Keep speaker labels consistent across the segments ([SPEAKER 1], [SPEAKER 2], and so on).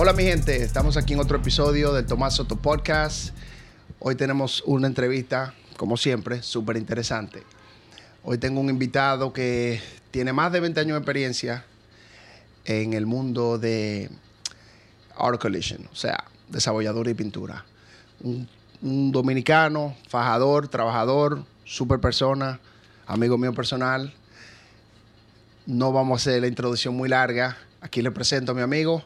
[SPEAKER 1] Hola mi gente, estamos aquí en otro episodio del Tomás Soto Podcast. Hoy tenemos una entrevista, como siempre, súper interesante. Hoy tengo un invitado que tiene más de 20 años de experiencia en el mundo de art collision, o sea, desarrollador y pintura. Un, dominicano, fajador, trabajador, super persona, amigo mío personal. No vamos a hacer la introducción muy larga. Aquí le presento a mi amigo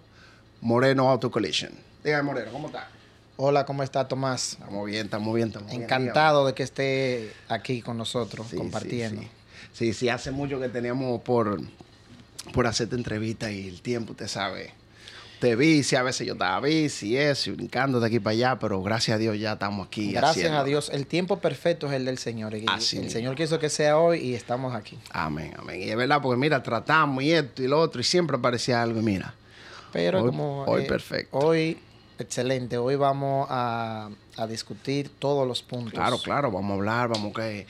[SPEAKER 1] Moreno Auto Collision. Dígame, Moreno, ¿cómo está?
[SPEAKER 2] Hola, ¿cómo está Tomás?
[SPEAKER 1] Estamos bien, estamos bien, estamos bien.
[SPEAKER 2] Encantado de que esté aquí con nosotros,
[SPEAKER 1] Sí,
[SPEAKER 2] compartiendo.
[SPEAKER 1] Sí sí. sí, sí, hace mucho que teníamos por, por hacerte entrevista y el tiempo, usted sabe. Te bici, a veces yo estaba bici eso, brincando de aquí para allá, pero gracias a Dios ya estamos aquí.
[SPEAKER 2] Gracias
[SPEAKER 1] haciendo.
[SPEAKER 2] a Dios, el tiempo perfecto es el del Señor. Y
[SPEAKER 1] Así
[SPEAKER 2] el
[SPEAKER 1] mismo.
[SPEAKER 2] Señor quiso que sea hoy y estamos aquí.
[SPEAKER 1] Amén, amén. Y es verdad, porque mira, tratamos y esto y lo otro, y siempre aparecía algo, y mira.
[SPEAKER 2] Pero
[SPEAKER 1] Hoy-
[SPEAKER 2] como...
[SPEAKER 1] hoy perfecto.
[SPEAKER 2] Hoy, excelente. Hoy vamos a, a discutir todos los puntos.
[SPEAKER 1] Claro, claro, vamos a hablar, vamos a que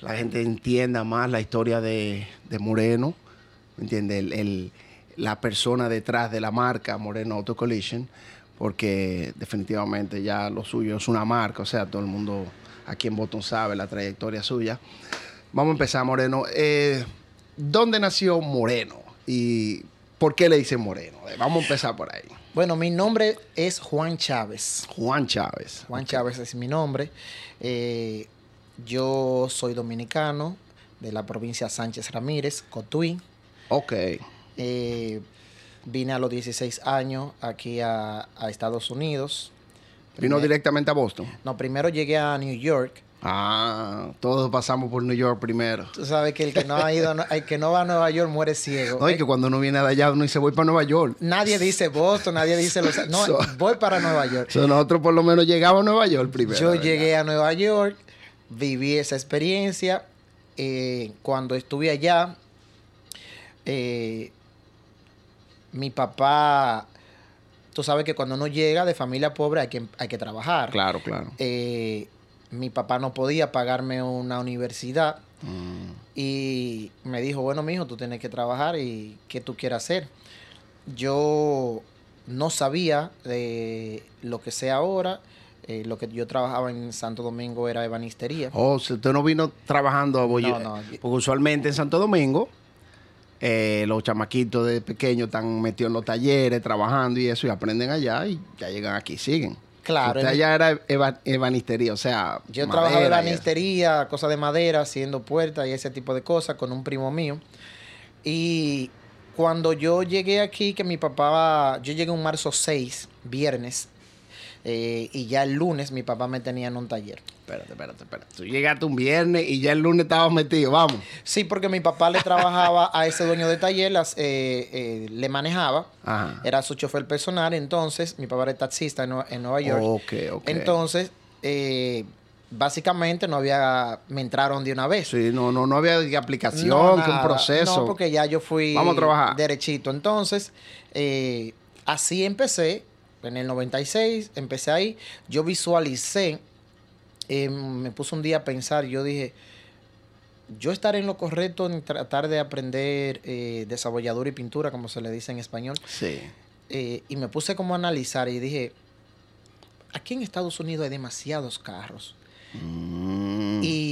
[SPEAKER 1] la gente entienda más la historia de, de Moreno, ¿me entiendes? El, el- la persona detrás de la marca Moreno Auto Collision, porque definitivamente ya lo suyo es una marca, o sea, todo el mundo aquí en Boston sabe la trayectoria suya. Vamos a empezar, Moreno. Eh, ¿Dónde nació Moreno? ¿Y por qué le dicen Moreno? Vamos a empezar por ahí.
[SPEAKER 2] Bueno, mi nombre es Juan Chávez.
[SPEAKER 1] Juan Chávez.
[SPEAKER 2] Juan Chávez es mi nombre. Eh, yo soy dominicano de la provincia Sánchez Ramírez, Cotuí.
[SPEAKER 1] Ok.
[SPEAKER 2] Eh, vine a los 16 años aquí a, a Estados Unidos.
[SPEAKER 1] Vino directamente a Boston.
[SPEAKER 2] No, primero llegué a New York.
[SPEAKER 1] Ah, todos pasamos por New York primero.
[SPEAKER 2] Tú sabes que el que no ha ido, el que no va a Nueva York muere ciego.
[SPEAKER 1] No, y
[SPEAKER 2] Eh,
[SPEAKER 1] que cuando uno viene de allá, uno dice, voy para Nueva York.
[SPEAKER 2] Nadie dice Boston, nadie dice Los No,
[SPEAKER 1] So-
[SPEAKER 2] voy para Nueva York.
[SPEAKER 1] So, nosotros por lo menos llegamos a Nueva York primero.
[SPEAKER 2] Yo
[SPEAKER 1] ¿verdad?
[SPEAKER 2] llegué a Nueva York, viví esa experiencia. eh, cuando estuve allá, eh, mi papá, tú sabes que cuando uno llega de familia pobre hay que, hay que trabajar.
[SPEAKER 1] Claro, claro.
[SPEAKER 2] Eh, mi papá no podía pagarme una universidad
[SPEAKER 1] Mm,
[SPEAKER 2] y me dijo, bueno, mijo, tú tienes que trabajar y qué tú quieres hacer. Yo no sabía de lo que sé ahora. eh, lo que yo trabajaba en Santo Domingo era ebanistería.
[SPEAKER 1] Oh, si usted no vino trabajando a Boy-
[SPEAKER 2] No, no.
[SPEAKER 1] Porque usualmente en Santo Domingo, eh, los chamaquitos de pequeños están metidos en los talleres, trabajando y eso, y aprenden allá y ya llegan aquí, siguen.
[SPEAKER 2] Claro,
[SPEAKER 1] Usted allá era eba- ebanistería, o sea.
[SPEAKER 2] Yo trabajaba en ebanistería, cosas de madera, haciendo puertas y ese tipo de cosas con un primo mío. Y cuando yo llegué aquí, que mi papá, yo llegué un marzo 6, viernes, eh, y ya el lunes mi papá me tenía en un taller.
[SPEAKER 1] Espérate, espérate, espérate. Tú llegaste un viernes y ya el lunes estabas metido, vamos.
[SPEAKER 2] Sí, porque mi papá le trabajaba a ese dueño de taller, las, eh, eh, le manejaba,
[SPEAKER 1] Ajá.
[SPEAKER 2] era su chofer personal, entonces mi papá era taxista en, en Nueva York.
[SPEAKER 1] Ok, ok.
[SPEAKER 2] Entonces, eh, básicamente no había, me entraron de una vez.
[SPEAKER 1] Sí, no, no, no había aplicación,
[SPEAKER 2] No,
[SPEAKER 1] que un proceso.
[SPEAKER 2] No, porque ya yo fui
[SPEAKER 1] Vamos a trabajar.
[SPEAKER 2] derechito. Entonces, eh, así empecé. En el 96 empecé ahí. Yo visualicé, eh, me puse un día a pensar, yo dije, yo estaré en lo correcto en tratar de aprender eh, desarrolladura y pintura, como se le dice en español.
[SPEAKER 1] Sí.
[SPEAKER 2] Eh, y me puse como a analizar y dije, aquí en Estados Unidos hay demasiados carros.
[SPEAKER 1] Mm.
[SPEAKER 2] Y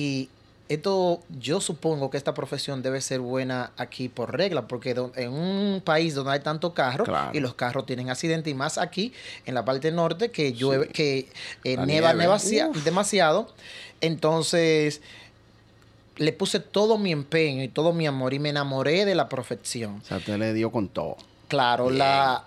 [SPEAKER 2] esto, yo supongo que esta profesión debe ser buena aquí por regla, porque en un país donde hay tanto carro
[SPEAKER 1] Claro.
[SPEAKER 2] y los carros tienen accidentes, y más aquí en la parte norte que llueve, que eh, nieva
[SPEAKER 1] nieve.
[SPEAKER 2] nevacia-
[SPEAKER 1] Uf.
[SPEAKER 2] demasiado, entonces le puse todo mi empeño y todo mi amor y me enamoré de la profesión.
[SPEAKER 1] O sea, usted le dio con todo.
[SPEAKER 2] Claro,
[SPEAKER 1] Bien.
[SPEAKER 2] la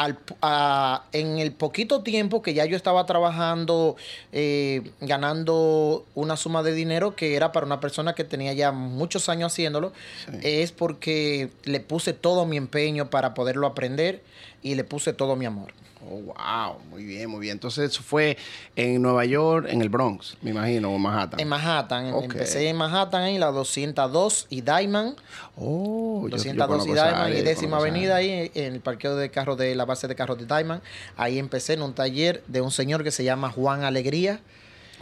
[SPEAKER 2] al- a- en el poquito tiempo que ya yo estaba trabajando, eh, ganando una suma de dinero que era para una persona que tenía ya muchos años haciéndolo,
[SPEAKER 1] Sí.
[SPEAKER 2] es porque le puse todo mi empeño para poderlo aprender y le puse todo mi amor.
[SPEAKER 1] Oh, wow. Muy bien, muy bien. Entonces, eso fue en Nueva York, en el Bronx, me imagino, o Manhattan.
[SPEAKER 2] En Manhattan, empecé en Manhattan, en la 202 y Diamond,
[SPEAKER 1] Oh, yo- yo
[SPEAKER 2] 202
[SPEAKER 1] conozco
[SPEAKER 2] y Diamond
[SPEAKER 1] área,
[SPEAKER 2] y
[SPEAKER 1] yo
[SPEAKER 2] décima avenida ahí en el parqueo de carros de la base de carros de Diamond. Ahí empecé en un taller de un señor que se llama Juan Alegría.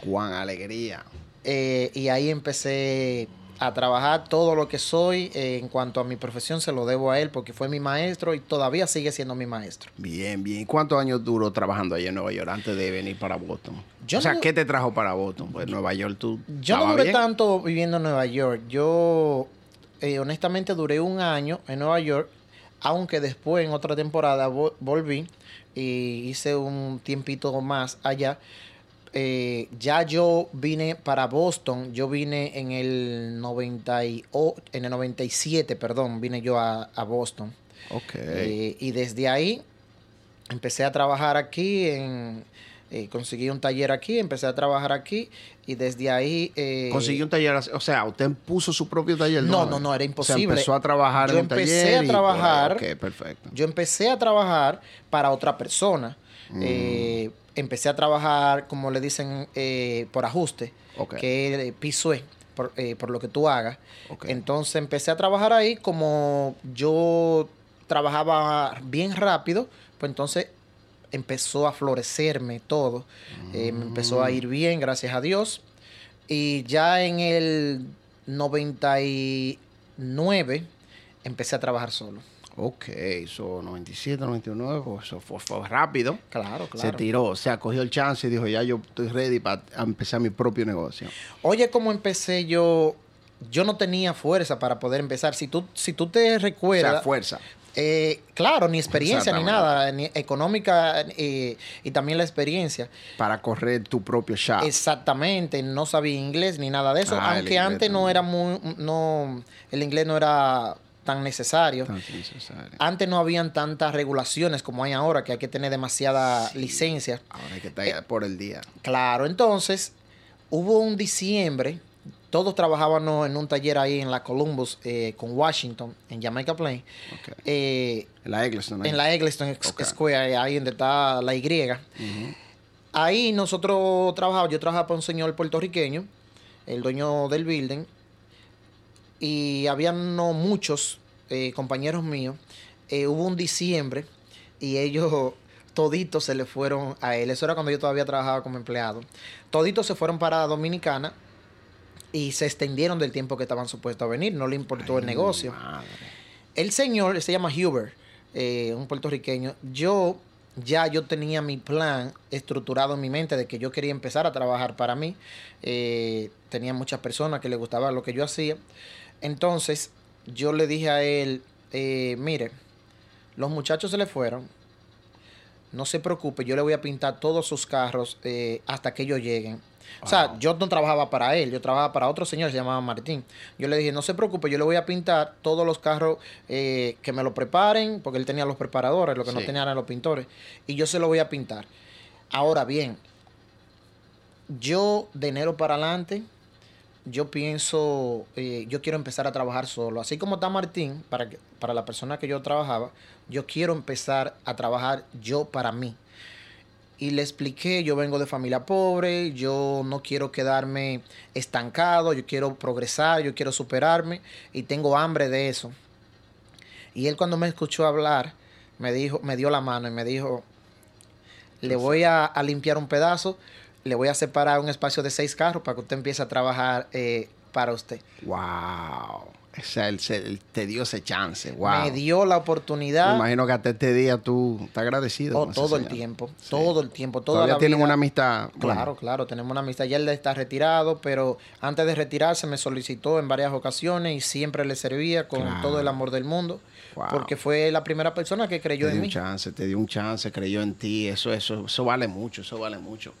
[SPEAKER 1] Juan Alegría.
[SPEAKER 2] eh, y ahí empecé a trabajar todo lo que soy eh, en cuanto a mi profesión se lo debo a él porque fue mi maestro y todavía sigue siendo mi maestro.
[SPEAKER 1] Bien, bien. ¿Cuántos años duró trabajando allá en Nueva York antes de venir para Boston?
[SPEAKER 2] Yo
[SPEAKER 1] o sea,
[SPEAKER 2] no-
[SPEAKER 1] ¿qué te trajo para Boston? Pues Nueva York tú
[SPEAKER 2] Yo no duré
[SPEAKER 1] bien?
[SPEAKER 2] tanto viviendo en Nueva York. Yo, eh, honestamente, duré un año en Nueva York, aunque después, en otra temporada, vo- volví y hice un tiempito más allá. Eh, ya yo vine para Boston, yo vine en el, 90 y o- en el 97, perdón, vine yo a, a Boston.
[SPEAKER 1] Ok.
[SPEAKER 2] Eh, y desde ahí empecé a trabajar aquí, en, eh, conseguí un taller aquí, empecé a trabajar aquí y desde ahí... eh,
[SPEAKER 1] Consiguió un taller, o sea, usted puso su propio taller.
[SPEAKER 2] No, no, no, era
[SPEAKER 1] O sea,
[SPEAKER 2] imposible.
[SPEAKER 1] empezó a trabajar
[SPEAKER 2] Yo
[SPEAKER 1] en un
[SPEAKER 2] empecé
[SPEAKER 1] taller.
[SPEAKER 2] a
[SPEAKER 1] y-
[SPEAKER 2] trabajar-
[SPEAKER 1] Ok, perfecto.
[SPEAKER 2] Yo empecé a trabajar para otra persona.
[SPEAKER 1] Mm.
[SPEAKER 2] Eh, empecé a trabajar, como le dicen, eh, por ajuste, que es PISUE, por, eh, por lo que tú hagas. Entonces empecé a trabajar ahí como yo trabajaba bien rápido, pues entonces empezó a florecerme todo. Eh, me empezó
[SPEAKER 1] Mm.
[SPEAKER 2] a ir bien, gracias a Dios. Y ya en el 99 empecé a trabajar solo.
[SPEAKER 1] Ok, eso 97, 99, pues, eso fue, fue rápido.
[SPEAKER 2] Claro,
[SPEAKER 1] Se
[SPEAKER 2] claro.
[SPEAKER 1] tiró, o sea, cogió el chance y dijo, ya yo estoy ready para empezar mi propio negocio.
[SPEAKER 2] Oye, cómo empecé yo. Yo no tenía fuerza para poder empezar. Si tú, si tú te
[SPEAKER 1] O
[SPEAKER 2] recuerdas.
[SPEAKER 1] sea, fuerza.
[SPEAKER 2] Eh, claro, ni experiencia ni nada, ni económica eh, y también la experiencia.
[SPEAKER 1] Para correr tu propio shop.
[SPEAKER 2] Exactamente, no sabía inglés ni nada de eso,
[SPEAKER 1] Ah,
[SPEAKER 2] aunque antes no era muy, no, el inglés no era tan necesario.
[SPEAKER 1] Tan necesario.
[SPEAKER 2] Antes no habían tantas regulaciones como hay ahora, que hay que tener demasiada licencia.
[SPEAKER 1] Ahora hay que estar por el día.
[SPEAKER 2] Claro, entonces hubo un diciembre, todos trabajábamos en un taller ahí en la Columbus eh, con Washington, en Jamaica Plain, eh,
[SPEAKER 1] En la Eggleston. ahí.
[SPEAKER 2] en la Eggleston Ex-
[SPEAKER 1] Ok.
[SPEAKER 2] Square, ahí donde está la Y. Ahí nosotros trabajábamos, yo trabajaba para un señor puertorriqueño, el dueño del building, y habían no muchos eh, compañeros míos. Eh, hubo un diciembre y ellos toditos se le fueron a él. Eso era cuando yo todavía trabajaba como empleado. Toditos se fueron para Dominicana y se extendieron del tiempo que estaban supuestos a venir. No le importó el negocio.
[SPEAKER 1] madre.
[SPEAKER 2] El señor se llama Huber, eh, un puertorriqueño. Yo ya yo tenía mi plan estructurado en mi mente de que yo quería empezar a trabajar para mí. Eh, tenía muchas personas que le gustaba lo que yo hacía. Entonces yo le dije a él, eh, mire, los muchachos se le fueron. No se preocupe, yo le voy a pintar todos sus carros eh, hasta que ellos lleguen. O sea, yo no trabajaba para él, yo trabajaba para otro señor, se llamaba Martín. Yo le dije, no se preocupe, yo le voy a pintar todos los carros eh, que me lo preparen, porque él tenía los preparadores, lo que no
[SPEAKER 1] Sí.
[SPEAKER 2] tenía eran los pintores, y yo se lo voy a pintar. Ahora bien, yo de enero para adelante, yo pienso, eh, yo quiero empezar a trabajar solo. Así como está Martín, para, que- para la persona que yo trabajaba, yo quiero empezar a trabajar yo para mí. Y le expliqué, yo vengo de familia pobre, yo no quiero quedarme estancado, yo quiero progresar, yo quiero superarme y tengo hambre de eso. Y él cuando me escuchó hablar, me dijo, me dio la mano y me dijo, le voy a, a limpiar un pedazo, le voy a separar un espacio de seis carros para que usted empiece a trabajar eh, para usted.
[SPEAKER 1] Wow. O sea, él, se- él te dio ese chance. Wow.
[SPEAKER 2] Me dio la
[SPEAKER 1] Me
[SPEAKER 2] oportunidad
[SPEAKER 1] imagino que hasta este día tú estás agradecido.
[SPEAKER 2] oh, todo el tiempo,
[SPEAKER 1] Sí.
[SPEAKER 2] todo el tiempo, toda
[SPEAKER 1] Todavía
[SPEAKER 2] la
[SPEAKER 1] tienen
[SPEAKER 2] vida.
[SPEAKER 1] una amistad.
[SPEAKER 2] Claro, claro, tenemos una amistad. Ya él está retirado, pero antes de retirarse me solicitó en varias ocasiones y siempre le servía con
[SPEAKER 1] Claro.
[SPEAKER 2] todo el amor del mundo,
[SPEAKER 1] Wow.
[SPEAKER 2] porque fue la primera persona que creyó
[SPEAKER 1] te
[SPEAKER 2] en
[SPEAKER 1] dio
[SPEAKER 2] mí.
[SPEAKER 1] un chance, te dio un chance, creyó en ti. Eso, eso, eso vale mucho, eso vale mucho.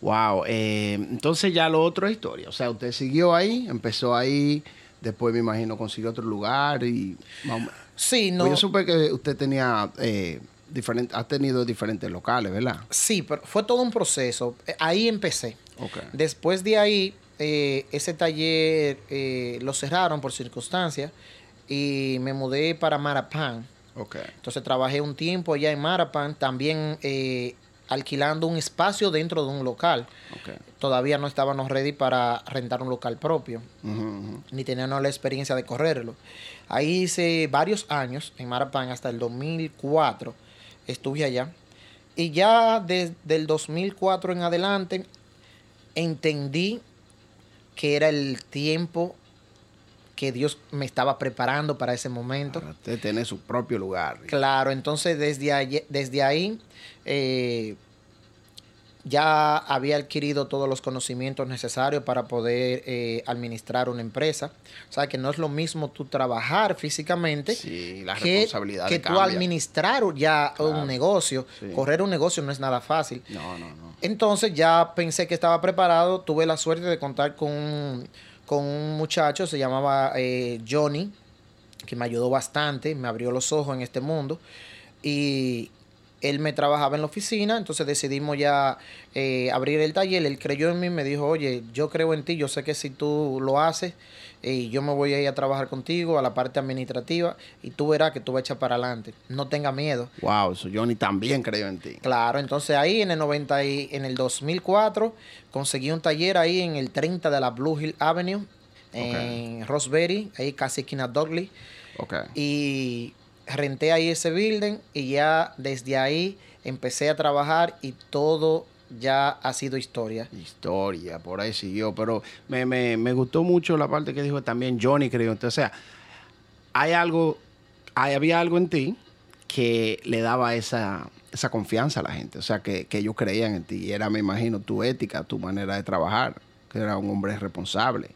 [SPEAKER 1] Wow. eh, entonces ya lo otro es historia. O sea, usted siguió ahí, empezó ahí, después me imagino consiguió otro lugar y.
[SPEAKER 2] Sí, no.
[SPEAKER 1] Pues yo supe que usted tenía eh, diferente, ha tenido diferentes locales, ¿verdad?
[SPEAKER 2] Sí, pero fue todo un proceso. Eh, Ahí empecé.
[SPEAKER 1] Ok.
[SPEAKER 2] Después de ahí, eh, ese taller eh, lo cerraron por circunstancias y me mudé para Marapan.
[SPEAKER 1] Ok.
[SPEAKER 2] Entonces trabajé un tiempo allá en Marapan, también eh, alquilando un espacio dentro de un local. Todavía no estábamos ready para rentar un local propio, ni teníamos la experiencia de correrlo. Ahí hice varios años en Marapan, hasta el 2004 estuve allá. Y ya desde el 2004 en adelante entendí que era el tiempo que Dios me estaba preparando para ese momento.
[SPEAKER 1] Para usted tener su propio lugar.
[SPEAKER 2] Claro, entonces desde, ahí, desde ahí eh, ya había adquirido todos los conocimientos necesarios para poder eh, administrar una empresa. O sea, que no es lo mismo tú trabajar físicamente
[SPEAKER 1] Sí, la
[SPEAKER 2] que, que tú administrar ya
[SPEAKER 1] Claro,
[SPEAKER 2] un negocio.
[SPEAKER 1] sí.
[SPEAKER 2] Correr un negocio no es nada fácil.
[SPEAKER 1] No, no, no.
[SPEAKER 2] Entonces ya pensé que estaba preparado. Tuve la suerte de contar con, un- con un muchacho, se llamaba eh, Johnny, que me ayudó bastante, me abrió los ojos en este mundo. Y él me trabajaba en la oficina, entonces decidimos ya eh, abrir el taller. Él creyó en mí, me dijo, oye, yo creo en ti, yo sé que si tú lo haces, eh, yo me voy a ir a trabajar contigo a la parte administrativa y tú verás que tú vas a echar para adelante. No tenga miedo.
[SPEAKER 1] Wow, eso Johnny también creyó en ti.
[SPEAKER 2] Claro, entonces ahí en el 90 y, en el 2004 conseguí un taller ahí en el 30 de la Blue Hill Avenue en Roseberry, ahí casi esquina Dudley
[SPEAKER 1] Ok.
[SPEAKER 2] y renté ahí ese building y ya desde ahí empecé a trabajar y todo ya ha sido historia.
[SPEAKER 1] Historia, por ahí siguió. Pero me, me, me gustó mucho la parte que dijo también Johnny creyó en ti. O sea, hay algo, hay- había algo en ti que le daba esa, esa confianza a la gente. O sea, que, que ellos creían en ti. Y era, me imagino, tu ética, tu manera de trabajar. Que era un hombre responsable.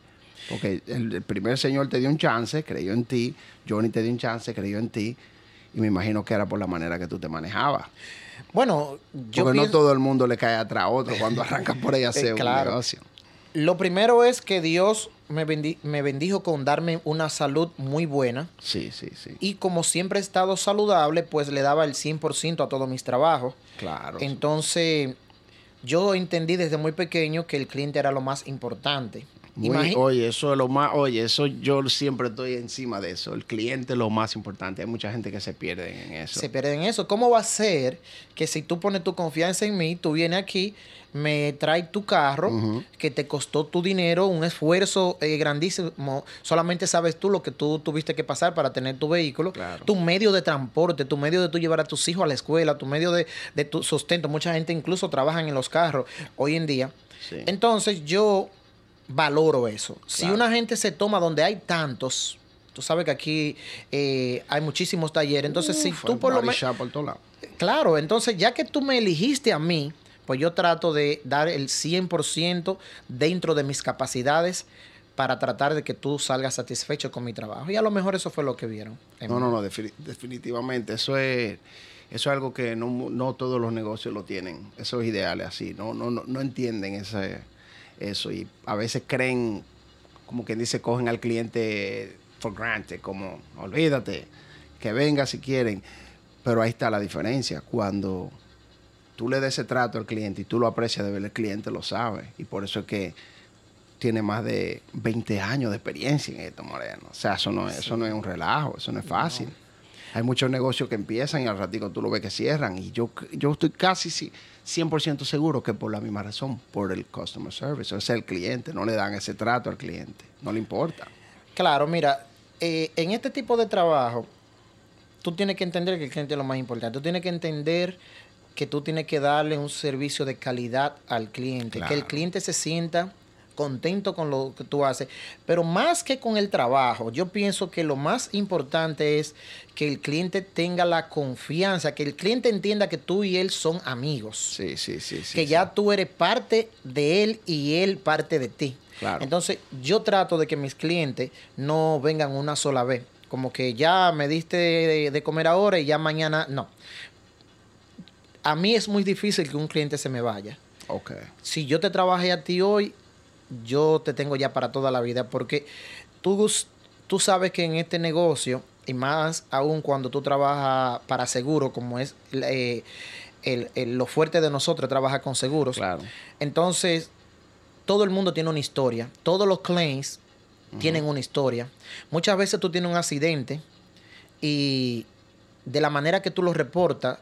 [SPEAKER 1] Porque el, el primer señor te dio un chance, creyó en ti. Johnny te dio un chance, creyó en ti. Y me imagino que era por la manera que tú te manejabas.
[SPEAKER 2] Bueno, yo
[SPEAKER 1] Porque no todo el mundo le cae atrás a otro cuando arranca por ahí a hacer
[SPEAKER 2] claro.
[SPEAKER 1] un negocio.
[SPEAKER 2] lo primero es que Dios me, bendi- me bendijo con darme una salud muy buena.
[SPEAKER 1] Sí, sí, sí.
[SPEAKER 2] Y como siempre he estado saludable, pues le daba el 100% a todos mis trabajos.
[SPEAKER 1] Claro.
[SPEAKER 2] Entonces, yo entendí desde muy pequeño que el cliente era lo más importante.
[SPEAKER 1] Muy- oye, eso es lo más, oye, eso yo siempre estoy encima de eso. El cliente es lo más importante. Hay mucha gente que se pierde en eso.
[SPEAKER 2] se pierden eso. ¿Cómo va a ser que si tú pones tu confianza en mí, tú vienes aquí, me traes tu carro, que te costó tu dinero, un esfuerzo eh, grandísimo, solamente sabes tú lo que tú tuviste que pasar para tener tu vehículo,
[SPEAKER 1] Claro.
[SPEAKER 2] tu medio de transporte, tu medio de tú llevar a tus hijos a la escuela, tu medio de, de tu sustento. Mucha gente incluso trabaja en los carros hoy en día.
[SPEAKER 1] Sí.
[SPEAKER 2] Entonces yo valoro eso. Si una gente se toma donde hay tantos, tú sabes que aquí eh, hay muchísimos talleres, entonces si tú por lo menos...
[SPEAKER 1] shop por todos lados.
[SPEAKER 2] Claro, entonces ya que tú me eligiste a mí, pues yo trato de dar el 100% dentro de mis capacidades para tratar de que tú salgas satisfecho con mi trabajo. Y a lo mejor eso fue lo que vieron.
[SPEAKER 1] No, no, no, defini- definitivamente. Eso es, eso es algo que no, no todos los negocios lo tienen. Esos ideales así. No, no, no, no entienden ese, eso. Y a veces creen, como quien dice, cogen al cliente for granted, como olvídate, que venga si quieren. Pero ahí está la diferencia. Cuando tú le des ese trato al cliente y tú lo aprecias de ver, el cliente lo sabe. Y por eso es que tiene más de 20 años de experiencia en esto, Moreno. O sea, eso no, es- eso no es un relajo, eso no es fácil. Hay muchos negocios que empiezan y al ratico tú lo ves que cierran. Y yo, yo estoy casi si- 100% seguro que por la misma razón, por el customer service, o sea, el cliente, no le dan ese trato al cliente, no le importa.
[SPEAKER 2] Claro, mira, eh, en este tipo de trabajo, tú tienes que entender que el cliente es lo más importante. Tú tienes que entender que tú tienes que darle un servicio de calidad al cliente, que el cliente se sienta contento con lo que tú haces. Pero más que con el trabajo, yo pienso que lo más importante es que el cliente tenga la confianza, que el cliente entienda que tú y él son amigos
[SPEAKER 1] Sí, sí, sí. sí
[SPEAKER 2] que
[SPEAKER 1] sí.
[SPEAKER 2] ya tú eres parte de él y él parte de ti.
[SPEAKER 1] Claro.
[SPEAKER 2] Entonces, yo trato de que mis clientes no vengan una sola vez. Como que ya me diste de, de comer ahora y ya mañana no. A mí es muy difícil que un cliente se me vaya.
[SPEAKER 1] Ok.
[SPEAKER 2] Si yo te trabajé a ti hoy, yo te tengo ya para toda la vida. Porque tú, tú sabes que en este negocio, y más aún cuando tú trabajas para seguro, como es eh, el- el- lo fuerte de nosotros, trabajar con seguros.
[SPEAKER 1] Claro.
[SPEAKER 2] Entonces, todo el mundo tiene una historia. Todos los claims tienen una historia. Muchas veces tú tienes un accidente y de la manera que tú lo reportas,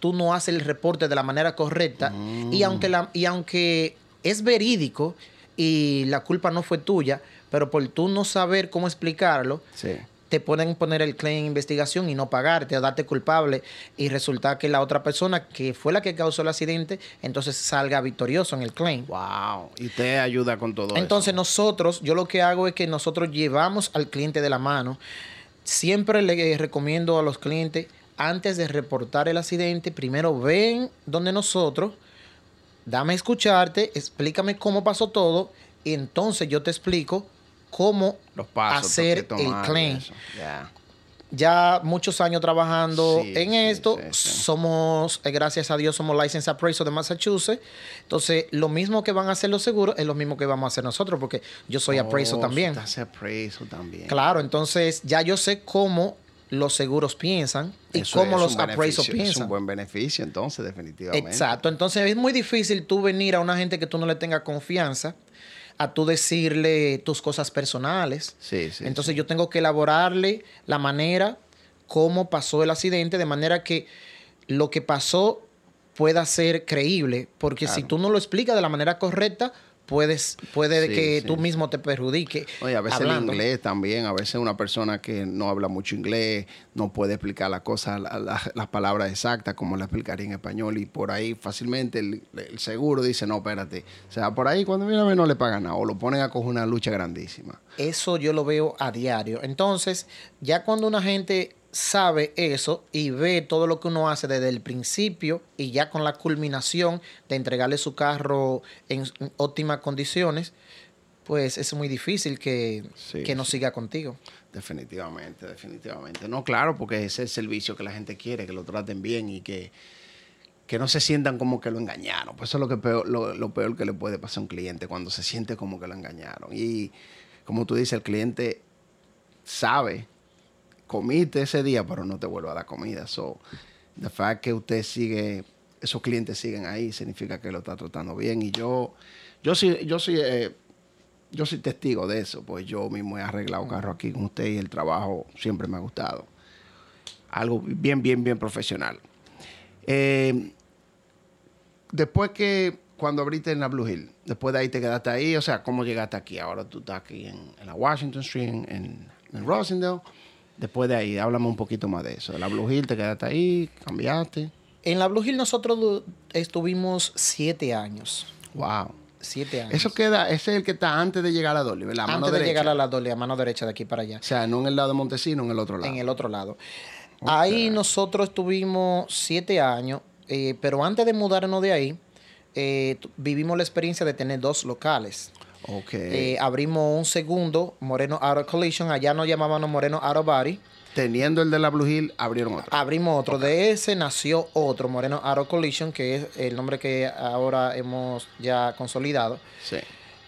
[SPEAKER 2] tú no haces el reporte de la manera correcta. Y, aunque la, y aunque es verídico y la culpa no fue tuya, pero por tú no saber cómo explicarlo,
[SPEAKER 1] Sí.
[SPEAKER 2] te pueden poner el claim en investigación y no pagarte o darte culpable y resulta que la otra persona que fue la que causó el accidente, entonces salga victorioso en el claim.
[SPEAKER 1] Wow. Y te ayuda con todo
[SPEAKER 2] Entonces nosotros, yo lo que hago es que nosotros llevamos al cliente de la mano. Siempre le recomiendo a los clientes, antes de reportar el accidente, primero ven donde nosotros, dame a escucharte, explícame cómo pasó todo y entonces yo te explico cómo
[SPEAKER 1] Los pasos
[SPEAKER 2] hacer el claim.
[SPEAKER 1] Ya.
[SPEAKER 2] Muchos años trabajando
[SPEAKER 1] Sí,
[SPEAKER 2] en
[SPEAKER 1] sí,
[SPEAKER 2] esto,
[SPEAKER 1] sí,
[SPEAKER 2] somos, eh, gracias a Dios, somos License Appraisal de Massachusetts. Entonces, lo mismo que van a hacer los seguros es lo mismo que vamos a hacer nosotros, porque yo soy appraisal
[SPEAKER 1] Oh,
[SPEAKER 2] también.
[SPEAKER 1] estás appraisal también.
[SPEAKER 2] Claro, entonces ya yo sé cómo los seguros piensan y
[SPEAKER 1] Eso
[SPEAKER 2] cómo los appraisals
[SPEAKER 1] beneficio, Es
[SPEAKER 2] piensan.
[SPEAKER 1] un buen beneficio, entonces, definitivamente.
[SPEAKER 2] Exacto. Entonces es muy difícil tú venir a una gente que tú no le tengas confianza a tú decirle tus cosas personales.
[SPEAKER 1] Sí, sí.
[SPEAKER 2] Entonces yo tengo que elaborarle la manera cómo pasó el accidente de manera que lo que pasó pueda ser creíble. Porque si tú no lo explicas de la manera correcta, puedes, puede
[SPEAKER 1] Sí,
[SPEAKER 2] que
[SPEAKER 1] sí,
[SPEAKER 2] tú mismo te perjudique.
[SPEAKER 1] Oye, a veces
[SPEAKER 2] hablando.
[SPEAKER 1] el inglés también, a veces una persona que no habla mucho inglés no puede explicar las cosas, la- la- las palabras exactas como la explicaría en español y por ahí fácilmente el, el seguro dice, no, espérate, o sea, por ahí cuando viene a ver no le pagan nada o lo ponen a coger una lucha grandísima.
[SPEAKER 2] Eso yo lo veo a diario. Entonces, ya cuando una gente sabe eso y ve todo lo que uno hace desde el principio y ya con la culminación de entregarle su carro en, óptimas condiciones, pues es muy difícil que,
[SPEAKER 1] Sí,
[SPEAKER 2] que no
[SPEAKER 1] sí.
[SPEAKER 2] siga contigo.
[SPEAKER 1] Definitivamente, definitivamente. No, claro, porque ese es el servicio que la gente quiere, que lo traten bien y que, que no se sientan como que lo engañaron. Pues eso es lo, que peor, lo, lo peor que le puede pasar a un cliente, cuando se siente como que lo engañaron. Y como tú dices, el cliente sabe, comiste ese día, pero no te vuelve a dar comida. So, the fact que usted sigue, esos clientes siguen ahí, significa que lo está tratando bien. Y yo, yo sí, yo sí, eh, yo soy testigo de eso, pues yo mismo he arreglado carro aquí con usted y el trabajo siempre me ha gustado. Algo bien, bien, bien profesional. Eh, después que, cuando abriste en la Blue Hill, después de ahí te quedaste ahí, o sea, ¿cómo llegaste aquí? Ahora tú estás aquí en, la Washington Street, en, en Rosendale. Después de ahí, háblame un poquito más de eso. La Blue Hill, te quedaste ahí, cambiaste.
[SPEAKER 2] En la Blue Hill nosotros estuvimos siete años.
[SPEAKER 1] Wow.
[SPEAKER 2] Siete años.
[SPEAKER 1] Eso queda, ese es el que está antes de llegar a Dolly, ¿verdad?
[SPEAKER 2] Antes
[SPEAKER 1] Mano
[SPEAKER 2] de
[SPEAKER 1] derecha.
[SPEAKER 2] llegar a la Dolly, a mano derecha de aquí para allá.
[SPEAKER 1] O sea, no en el lado de Montesino, en el otro lado.
[SPEAKER 2] en el otro lado. Ahí nosotros estuvimos siete años, eh, pero antes de mudarnos de ahí, eh, vivimos la experiencia de tener dos locales. Eh, abrimos un segundo, Moreno Auto Collision, allá nos llamábamos Moreno Auto Body.
[SPEAKER 1] Teniendo el de la Blue Hill, abrieron otro.
[SPEAKER 2] Abrimos otro, de ese nació otro, Moreno Auto Collision, que es el nombre que ahora hemos ya consolidado.
[SPEAKER 1] Sí.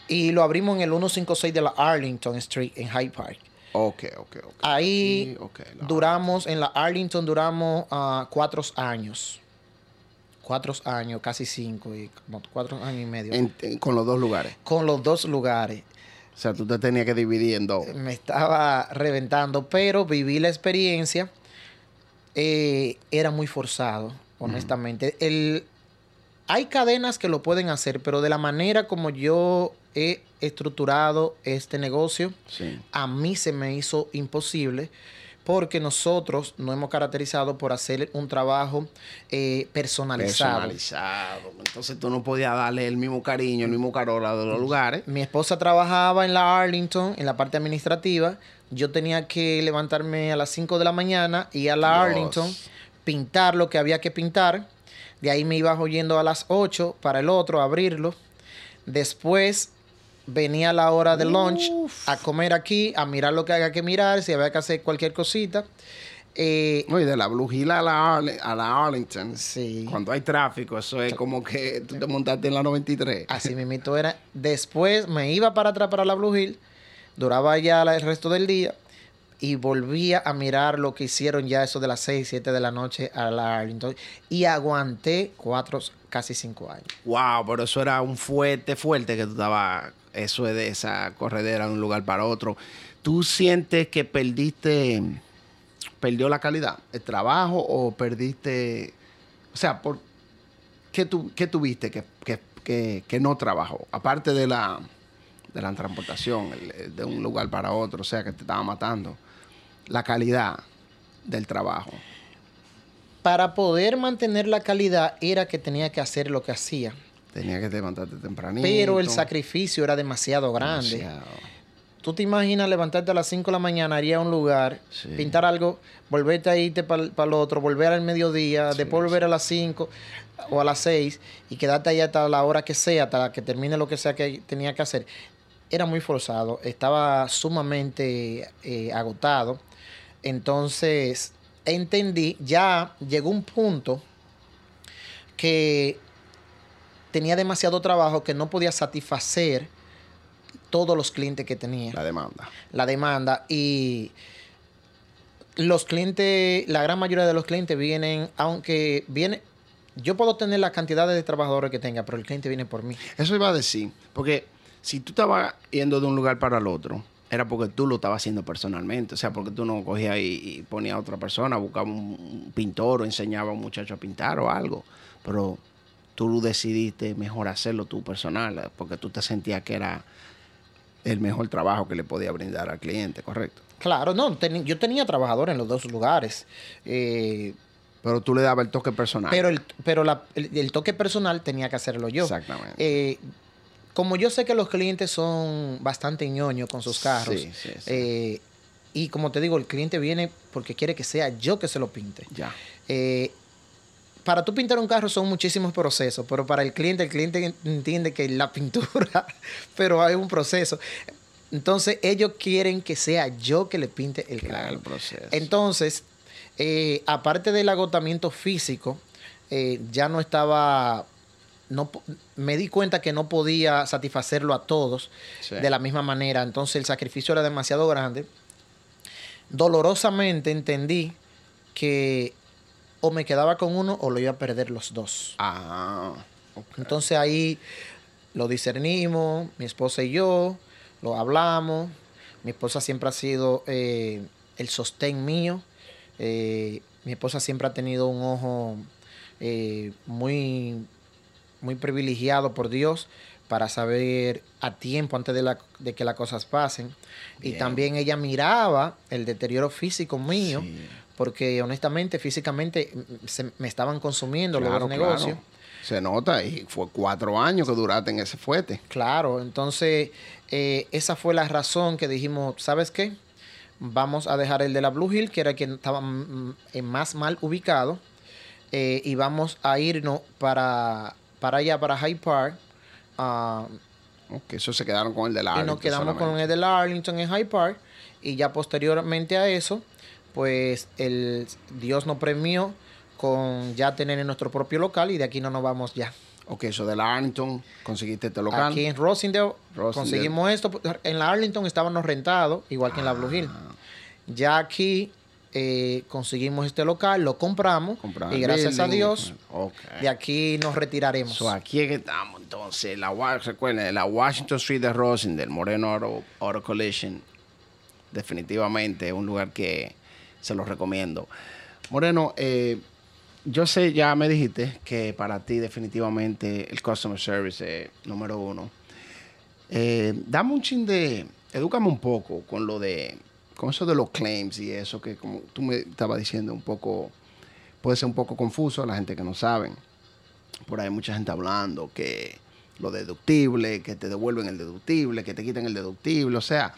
[SPEAKER 2] Y lo abrimos en el 156 de la Arlington Street en Hyde Park.
[SPEAKER 1] Ok, ok, ok.
[SPEAKER 2] Ahí
[SPEAKER 1] Sí,
[SPEAKER 2] duramos, en la Arlington duramos ah, cuatro años. Cuatro años, casi cinco, y como cuatro años y medio.
[SPEAKER 1] en- con los dos lugares.
[SPEAKER 2] con los dos lugares.
[SPEAKER 1] O sea, tú te tenías que dividir en dos.
[SPEAKER 2] Me estaba reventando, pero viví la experiencia. Eh, era muy forzado, honestamente. El, hay cadenas que lo pueden hacer, pero de la manera como yo he estructurado este negocio,
[SPEAKER 1] Sí.
[SPEAKER 2] a mí se me hizo imposible porque nosotros nos hemos caracterizado por hacer un trabajo eh, personalizado.
[SPEAKER 1] Personalizado. Entonces tú no podías darle el mismo cariño, el mismo calor a los lugares.
[SPEAKER 2] Mi esposa trabajaba en la Arlington, en la parte administrativa. Yo tenía que levantarme a las 5 de la mañana y a la
[SPEAKER 1] Dios.
[SPEAKER 2] Arlington, pintar lo que había que pintar. De ahí me iba oyendo a las 8 para el otro, abrirlo. Después venía la hora de lunch a comer aquí, a mirar lo que había que mirar, si había que hacer cualquier cosita. Eh,
[SPEAKER 1] No, y de la Blue Hill a la, Arle- a la Arlington.
[SPEAKER 2] sí.
[SPEAKER 1] Cuando hay tráfico, eso es como que tú te montaste en la 93.
[SPEAKER 2] Así mismito era. Después me iba para atrás para la Blue Hill, duraba ya el resto del día y volvía a mirar lo que hicieron ya eso de las 6, 7 de la noche a la Arlington y aguanté cuatro, casi cinco años.
[SPEAKER 1] Wow, pero eso era un fuerte, fuerte que tú estabas. Eso es de esa corredera de un lugar para otro. ¿Tú sientes que perdiste, perdió la calidad, el trabajo o perdiste, o sea, por qué, tu, qué tuviste que, que, que, que no trabajó? Aparte de la, de la transportación, de un lugar para otro, o sea, que te estaba matando. La calidad del trabajo?
[SPEAKER 2] Para poder mantener la calidad era que tenía que hacer lo que hacía.
[SPEAKER 1] Tenía que levantarte tempranito.
[SPEAKER 2] Pero el sacrificio era demasiado grande.
[SPEAKER 1] Demasiado.
[SPEAKER 2] Tú te imaginas levantarte a las 5 de la mañana, ir a un lugar,
[SPEAKER 1] Sí.
[SPEAKER 2] pintar algo, volverte a irte para el otro, volver al mediodía,
[SPEAKER 1] Sí,
[SPEAKER 2] después volver a las 5 o a las 6 y quedarte ahí hasta la hora que sea, hasta que termine lo que sea que tenía que hacer. Era muy forzado, estaba sumamente eh, agotado. Entonces, entendí, ya llegó un punto que tenía demasiado trabajo que no podía satisfacer todos los clientes que tenía
[SPEAKER 1] La demanda.
[SPEAKER 2] la demanda y los clientes, la gran mayoría de los clientes vienen, aunque viene, yo puedo tener la cantidad de trabajadores que tenga, pero el cliente viene por mí.
[SPEAKER 1] Eso iba a decir, porque si tú estabas yendo de un lugar para el otro, era porque tú lo estabas haciendo personalmente. O sea, porque tú no cogías y, y ponías a otra persona, buscaba un, un pintor o enseñaba a un muchacho a pintar o algo. Pero tú decidiste mejor hacerlo tú personal, porque tú te sentías que era el mejor trabajo que le podía brindar al cliente, ¿correcto?
[SPEAKER 2] Claro, no, yo tenía trabajadores en los dos lugares, eh,
[SPEAKER 1] Pero tú le dabas el toque personal.
[SPEAKER 2] pero, el, pero la- el, el toque personal tenía que hacerlo yo.
[SPEAKER 1] Exactamente.
[SPEAKER 2] Eh, como yo sé que los clientes son bastante ñoños con sus carros,
[SPEAKER 1] Sí, sí, sí.
[SPEAKER 2] eh, y como te digo, el cliente viene porque quiere que sea yo que se lo pinte.
[SPEAKER 1] ya.
[SPEAKER 2] Eh, para tú pintar un carro son muchísimos procesos, pero para el cliente, el cliente entiende que la pintura, pero hay un proceso. Entonces, ellos quieren que sea yo que le pinte el
[SPEAKER 1] haga
[SPEAKER 2] carro.
[SPEAKER 1] el proceso.
[SPEAKER 2] Entonces, eh, aparte del agotamiento físico, eh, ya no estaba. No, me di cuenta que no podía satisfacerlo a todos
[SPEAKER 1] Sí.
[SPEAKER 2] de la misma manera. Entonces, el sacrificio era demasiado grande. Dolorosamente entendí que o me quedaba con uno o lo iba a perder los dos.
[SPEAKER 1] Ah.
[SPEAKER 2] Entonces ahí lo discernimos, mi esposa y yo, lo hablamos. Mi esposa siempre ha sido eh, el sostén mío. Eh, mi esposa siempre ha tenido un ojo eh, muy, muy privilegiado por Dios para saber a tiempo antes de, la- de que las cosas pasen. Y también ella miraba el deterioro físico mío,
[SPEAKER 1] Sí.
[SPEAKER 2] porque honestamente, físicamente, mm, se, me estaban consumiendo los
[SPEAKER 1] Claro,
[SPEAKER 2] negocios.
[SPEAKER 1] claro. Se nota y fue cuatro años que duraste en ese fuete.
[SPEAKER 2] Claro, entonces eh, esa fue la razón que dijimos, ¿sabes qué? Vamos a dejar el de la Blue Hill, que era quien estaba mm, eh, más mal ubicado, eh, y vamos a irnos para, para allá, para Hyde Park, ah,
[SPEAKER 1] Ok, eso se quedaron con el de la
[SPEAKER 2] y nos quedamos con el de la Arlington en Hyde Park, y ya posteriormente a eso, pues el Dios nos premió con ya tener nuestro propio local, y de aquí no nos vamos ya.
[SPEAKER 1] Ok, eso de la Arlington, conseguiste este local.
[SPEAKER 2] Aquí en Rosendale,
[SPEAKER 1] Rosendale.
[SPEAKER 2] conseguimos esto. En la Arlington estábamos rentados, igual que en la Blue Hill.
[SPEAKER 1] Ah.
[SPEAKER 2] Ya aquí eh, conseguimos este local, lo compramos y gracias a. Dios de aquí nos retiraremos.
[SPEAKER 1] So, aquí es que estamos entonces. La, recuerden, la Washington Street de Rosendale, Moreno Auto, Auto Collision. Definitivamente es un lugar que se los recomiendo. Moreno, eh, yo sé, ya me dijiste que para ti definitivamente el customer service es número uno. Eh, dame un chin de, edúcame un poco con lo de, con eso de los claims y eso que como tú me estabas diciendo un poco, puede ser un poco confuso a la gente que no saben. Por ahí hay mucha gente hablando que lo deductible, que te devuelven el deductible, que te quiten el deductible, o sea,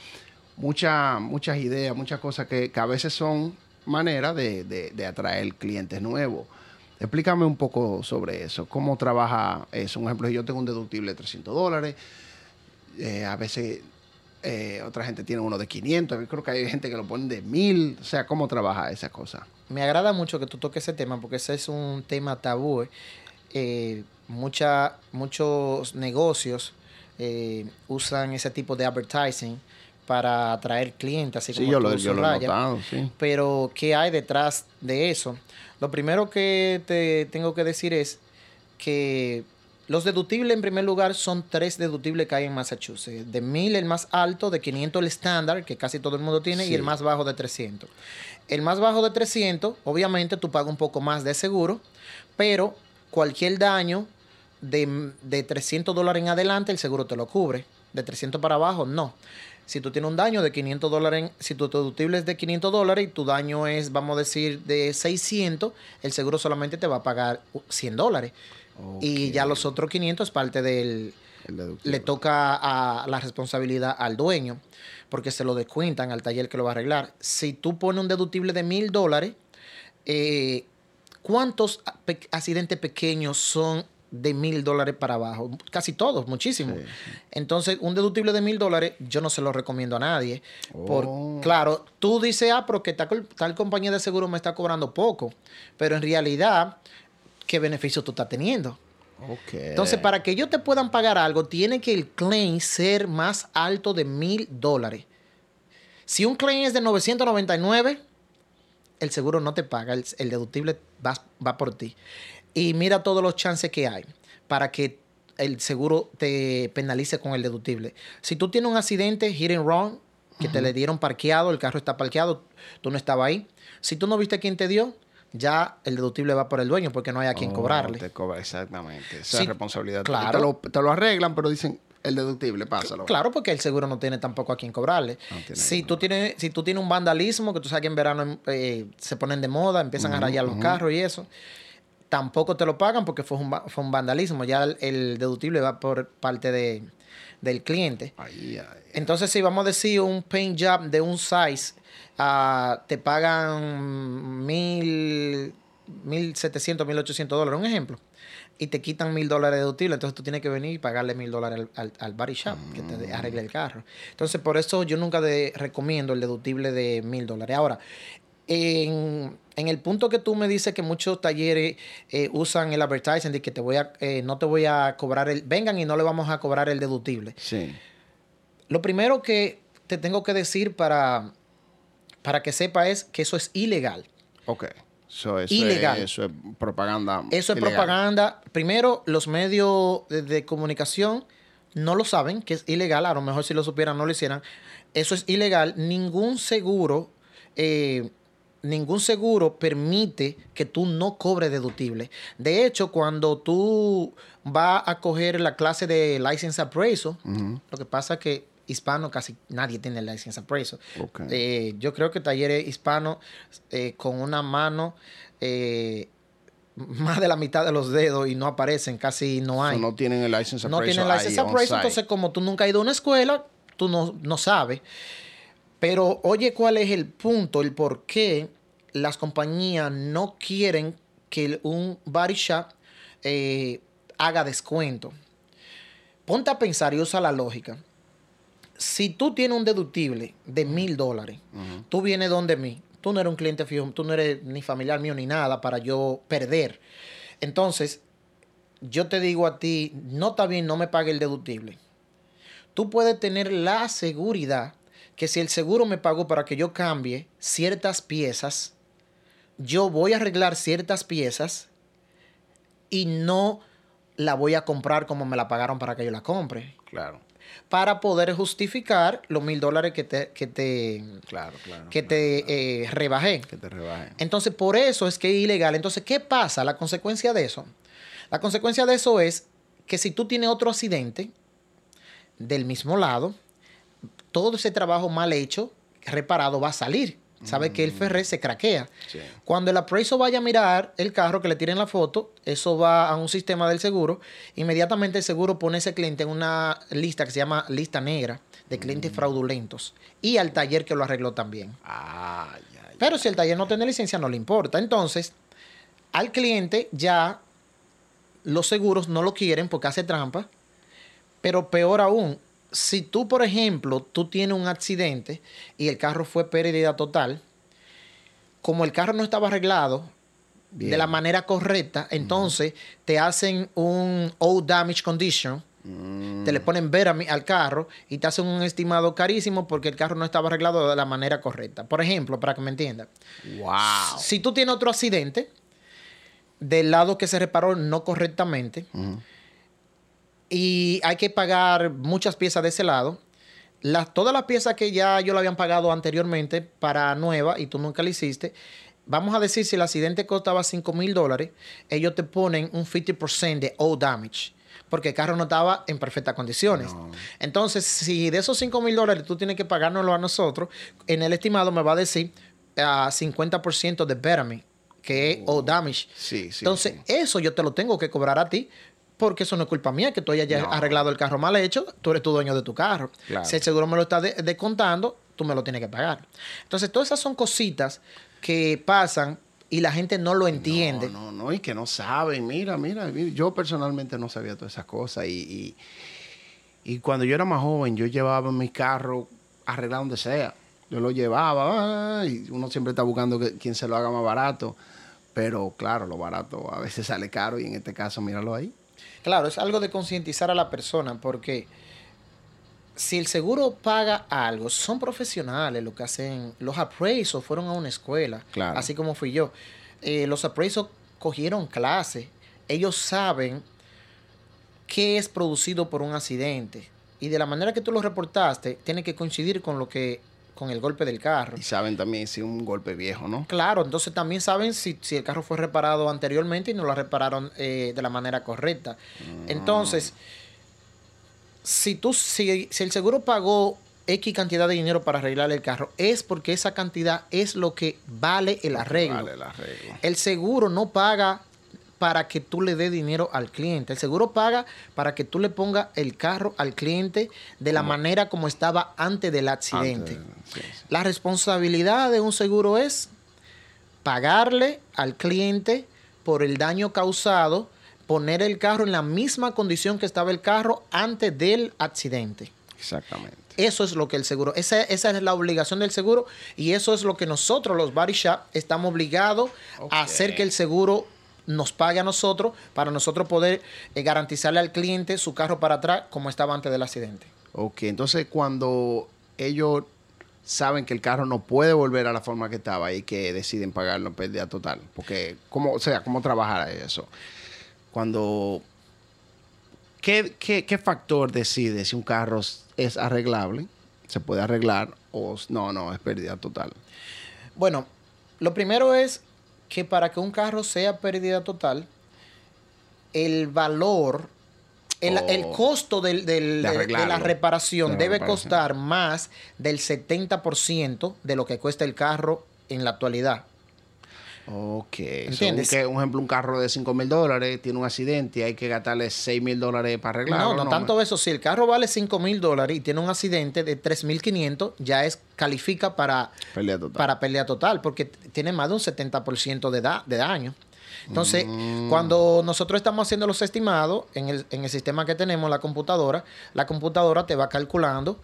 [SPEAKER 1] mucha- muchas ideas, muchas cosas que, a veces son maneras de, de- atraer clientes nuevos. Explícame un poco sobre eso, cómo trabaja eso. Un ejemplo, yo tengo un deductible de 300 dólares, eh, a veces eh, otra gente tiene uno de 500, yo creo que hay gente que lo pone de 1000, o sea, cómo trabaja esa cosa.
[SPEAKER 2] Me agrada mucho que tú toques ese tema porque ese es un tema tabú. eh. Eh, mucha- muchos negocios eh, usan ese tipo de advertising para atraer clientes, así
[SPEAKER 1] Sí,
[SPEAKER 2] como
[SPEAKER 1] yo
[SPEAKER 2] tú
[SPEAKER 1] lo, yo lo he notado, sí.
[SPEAKER 2] Pero, ¿qué hay detrás de eso? Lo primero que te tengo que decir es que los deductibles, en primer lugar, son tres deductibles que hay en Massachusetts. De 1000 el más alto, de 500 el estándar, que casi todo el mundo tiene,
[SPEAKER 1] Sí.
[SPEAKER 2] y el más bajo de 300. El más bajo de 300, obviamente tú pagas un poco más de seguro, pero cualquier daño de, de 300 dólares en adelante, el seguro te lo cubre. De 300 para abajo, no. Si tú tienes un daño de 500 dólares, si tu deductible es de 500 dólares y tu daño es, vamos a decir, de 600, el seguro solamente te va a pagar 100 dólares. Y ya los otros 500 es parte del... Le toca a la responsabilidad al dueño, porque se lo descuentan al taller que lo va a arreglar. Si tú pones un deductible de mil dólares, eh, ¿cuántos accidentes pequeños son de mil dólares para abajo. Casi todos, muchísimo. Entonces, un deductible de mil dólares yo no se lo recomiendo a nadie. Por, oh. claro, tú dices, ah, pero que tal, compañía de seguro me está cobrando poco. Pero en realidad, ¿qué beneficio tú estás teniendo? Entonces, para que ellos te puedan pagar algo, tiene que el claim ser más alto de mil dólares. Si un claim es de 999, el seguro no te paga, el, deductible va, va por ti y mira todos los chances que hay para que el seguro te penalice con el deductible. Si tú tienes un accidente, hit and run, que te le dieron parqueado, el carro está parqueado, tú no estabas ahí. Si tú no viste quién te dio, ya el deductible va por el dueño porque no hay a quien oh, cobrarle.
[SPEAKER 1] Te cobra, exactamente. Esa es responsabilidad. Claro. Te lo, arreglan, pero dicen el deductible, pásalo.
[SPEAKER 2] Claro, porque el seguro no tiene tampoco a quien cobrarle. si, tú tienes, si tú tienes un vandalismo, que tú sabes que en verano eh, se ponen de moda, empiezan a rayar los carros y eso tampoco te lo pagan porque fue un, fue un vandalismo. Ya el, deductible va por parte de, del cliente. Entonces, si vamos a decir un paint job de un size, uh, te pagan mil, mil setecientos, mil ochocientos dólares, un ejemplo. Y te quitan mil dólares de deductible, entonces tú tienes que venir y pagarle mil dólares al, al, body shop que te mm. arregle el carro. Entonces, por eso yo nunca recomiendo el deductible de mil dólares. Ahora, en, el punto que tú me dices que muchos talleres eh, usan el advertising de que te voy a, eh, no te voy a cobrar el, vengan y no le vamos a cobrar el deductible.
[SPEAKER 1] Sí.
[SPEAKER 2] Lo primero que te tengo que decir para, para que sepa es que eso es ilegal.
[SPEAKER 1] Ok. eso, ilegal. Es, eso es propaganda.
[SPEAKER 2] Eso es propaganda. Primero, los medios de, comunicación no lo saben, que es ilegal. A lo mejor si lo supieran no lo hicieran. Eso es ilegal. Ningún seguro eh, ningún seguro permite que tú no cobres deductible. De hecho, cuando tú vas a coger la clase de license appraisal, lo que pasa es que hispano casi nadie tiene license appraisal. Eh, yo creo que talleres hispanos eh, con una mano eh, más de la mitad de los dedos y no aparecen, casi no hay.
[SPEAKER 1] no tienen el license appraisal.
[SPEAKER 2] No tienen el license appraisal, entonces como tú nunca has ido a una escuela, tú no, no sabes. Pero oye, ¿cuál es el punto, el por qué las compañías no quieren que un body shop eh, haga descuento? Ponte a pensar y usa la lógica. Si tú tienes un deductible de mil dólares, tú vienes donde mí, tú no eres un cliente fijo, tú no eres ni familiar mío ni nada para yo perder. Entonces, yo te digo a ti, no está bien, no me pague el deductible. Tú puedes tener la seguridad que si el seguro me pagó para que yo cambie ciertas piezas, yo voy a arreglar ciertas piezas y no la voy a comprar como me la pagaron para que yo la compre.
[SPEAKER 1] Claro.
[SPEAKER 2] Para poder justificar los mil dólares que te, que te,
[SPEAKER 1] claro, claro,
[SPEAKER 2] que te eh, rebajé.
[SPEAKER 1] Que te rebajé.
[SPEAKER 2] Entonces, por eso es que es ilegal. Entonces, ¿qué pasa? La consecuencia de eso. La consecuencia de eso es que si tú tienes otro accidente del mismo lado, todo ese trabajo mal hecho, reparado, va a salir. Sabe que el ferrer se craquea. Cuando el appraisal vaya a mirar el carro, que le tiren la foto, eso va a un sistema del seguro. Inmediatamente el seguro pone ese cliente en una lista que se llama lista negra de clientes fraudulentos. Y al taller que lo arregló también. Pero si el taller no tiene licencia, no le importa. Entonces, al cliente ya los seguros no lo quieren porque hace trampa. Pero peor aún, si tú, por ejemplo, tú tienes un accidente y el carro fue pérdida total, como el carro no estaba arreglado de la manera correcta, entonces te hacen un old damage condition, te le ponen ver al carro y te hacen un estimado carísimo porque el carro no estaba arreglado de la manera correcta. Por ejemplo, para que me entiendan.
[SPEAKER 1] Wow.
[SPEAKER 2] Si tú tienes otro accidente del lado que se reparó no correctamente, y hay que pagar muchas piezas de ese lado. Las, todas las piezas que ya yo le habían pagado anteriormente para nueva y tú nunca la hiciste, vamos a decir si el accidente costaba 5 mil dólares, ellos te ponen un 50% de all damage. porque el carro no estaba en perfectas condiciones.
[SPEAKER 1] No.
[SPEAKER 2] Entonces, si de esos 5 mil dólares tú tienes que pagárnoslo a nosotros, en el estimado me va a decir a 50% de betterment, que es o damage.
[SPEAKER 1] Sí, sí,
[SPEAKER 2] Entonces,
[SPEAKER 1] sí.
[SPEAKER 2] eso yo te lo tengo que cobrar a ti. Porque eso no es culpa mía, que tú hayas
[SPEAKER 1] No.
[SPEAKER 2] arreglado el carro mal hecho, tú eres tu dueño de tu carro.
[SPEAKER 1] Claro.
[SPEAKER 2] Si el seguro me lo está de- descontando, tú me lo tienes que pagar. Entonces, todas esas son cositas que pasan y la gente no lo entiende.
[SPEAKER 1] No, no, no, y que no saben. Mira, mira, yo personalmente no sabía todas esas cosas. Y, y, y cuando yo era más joven, yo llevaba mi carro arreglado donde sea. Yo lo llevaba ah, y uno siempre está buscando que, quien se lo haga más barato. Pero claro, lo barato a veces sale caro y en este caso, míralo ahí.
[SPEAKER 2] Claro, es algo de concientizar a la persona porque si el seguro paga algo, son profesionales lo que hacen. Los appraisals fueron a una escuela,
[SPEAKER 1] Claro.
[SPEAKER 2] así como fui yo. Eh, los appraisals cogieron clases. Ellos saben qué es producido por un accidente. Y de la manera que tú lo reportaste, tiene que coincidir con lo que con el golpe del carro.
[SPEAKER 1] Y saben también si un golpe viejo, ¿no?
[SPEAKER 2] Claro, entonces también saben si, si el carro fue reparado anteriormente y no lo repararon eh, de la manera correcta. Entonces, si, tú, si, si el seguro pagó X cantidad de dinero para arreglar el carro, es porque esa cantidad es lo que vale el arreglo.
[SPEAKER 1] Vale el arreglo.
[SPEAKER 2] El seguro no paga para que tú le des dinero al cliente. El seguro paga para que tú le pongas el carro al cliente de la manera como estaba antes del accidente.
[SPEAKER 1] Antes, sí, sí.
[SPEAKER 2] La responsabilidad de un seguro es pagarle al cliente por el daño causado, poner el carro en la misma condición que estaba el carro antes del accidente.
[SPEAKER 1] Exactamente.
[SPEAKER 2] Eso es lo que el seguro, esa, esa es la obligación del seguro y eso es lo que nosotros, los body shop, estamos obligados a hacer que el seguro nos pague a nosotros para nosotros poder eh, garantizarle al cliente su carro para atrás como estaba antes del accidente.
[SPEAKER 1] Ok, entonces cuando ellos saben que el carro no puede volver a la forma que estaba y que deciden pagarlo en pérdida total, porque, ¿cómo, o sea, ¿cómo trabajar eso? Cuando, ¿qué, qué, qué factor decide si un carro es arreglable, se puede arreglar, o no, no, es pérdida total?
[SPEAKER 2] Bueno, lo primero es que para que un carro sea pérdida total, el valor, el,
[SPEAKER 1] Oh.
[SPEAKER 2] el costo del- del-
[SPEAKER 1] De
[SPEAKER 2] la reparación
[SPEAKER 1] De la
[SPEAKER 2] debe
[SPEAKER 1] reparación.
[SPEAKER 2] costar más del 70% de lo que cuesta el carro en la actualidad.
[SPEAKER 1] Ok, so, un,
[SPEAKER 2] ¿Entiendes?
[SPEAKER 1] que, un ejemplo, un carro de 5 mil dólares tiene un accidente y hay que gastarle 6 mil dólares para arreglarlo.
[SPEAKER 2] no, no, tanto eso. Si el carro vale 5 mil dólares y tiene un accidente de 3.500, ya es califica para,
[SPEAKER 1] Pérdida total.
[SPEAKER 2] para pelea total, porque tiene más de un 70% de, da- de daño. Entonces,
[SPEAKER 1] Mm.
[SPEAKER 2] cuando nosotros estamos haciendo los estimados en el, en el sistema que tenemos, la computadora, la computadora te va calculando.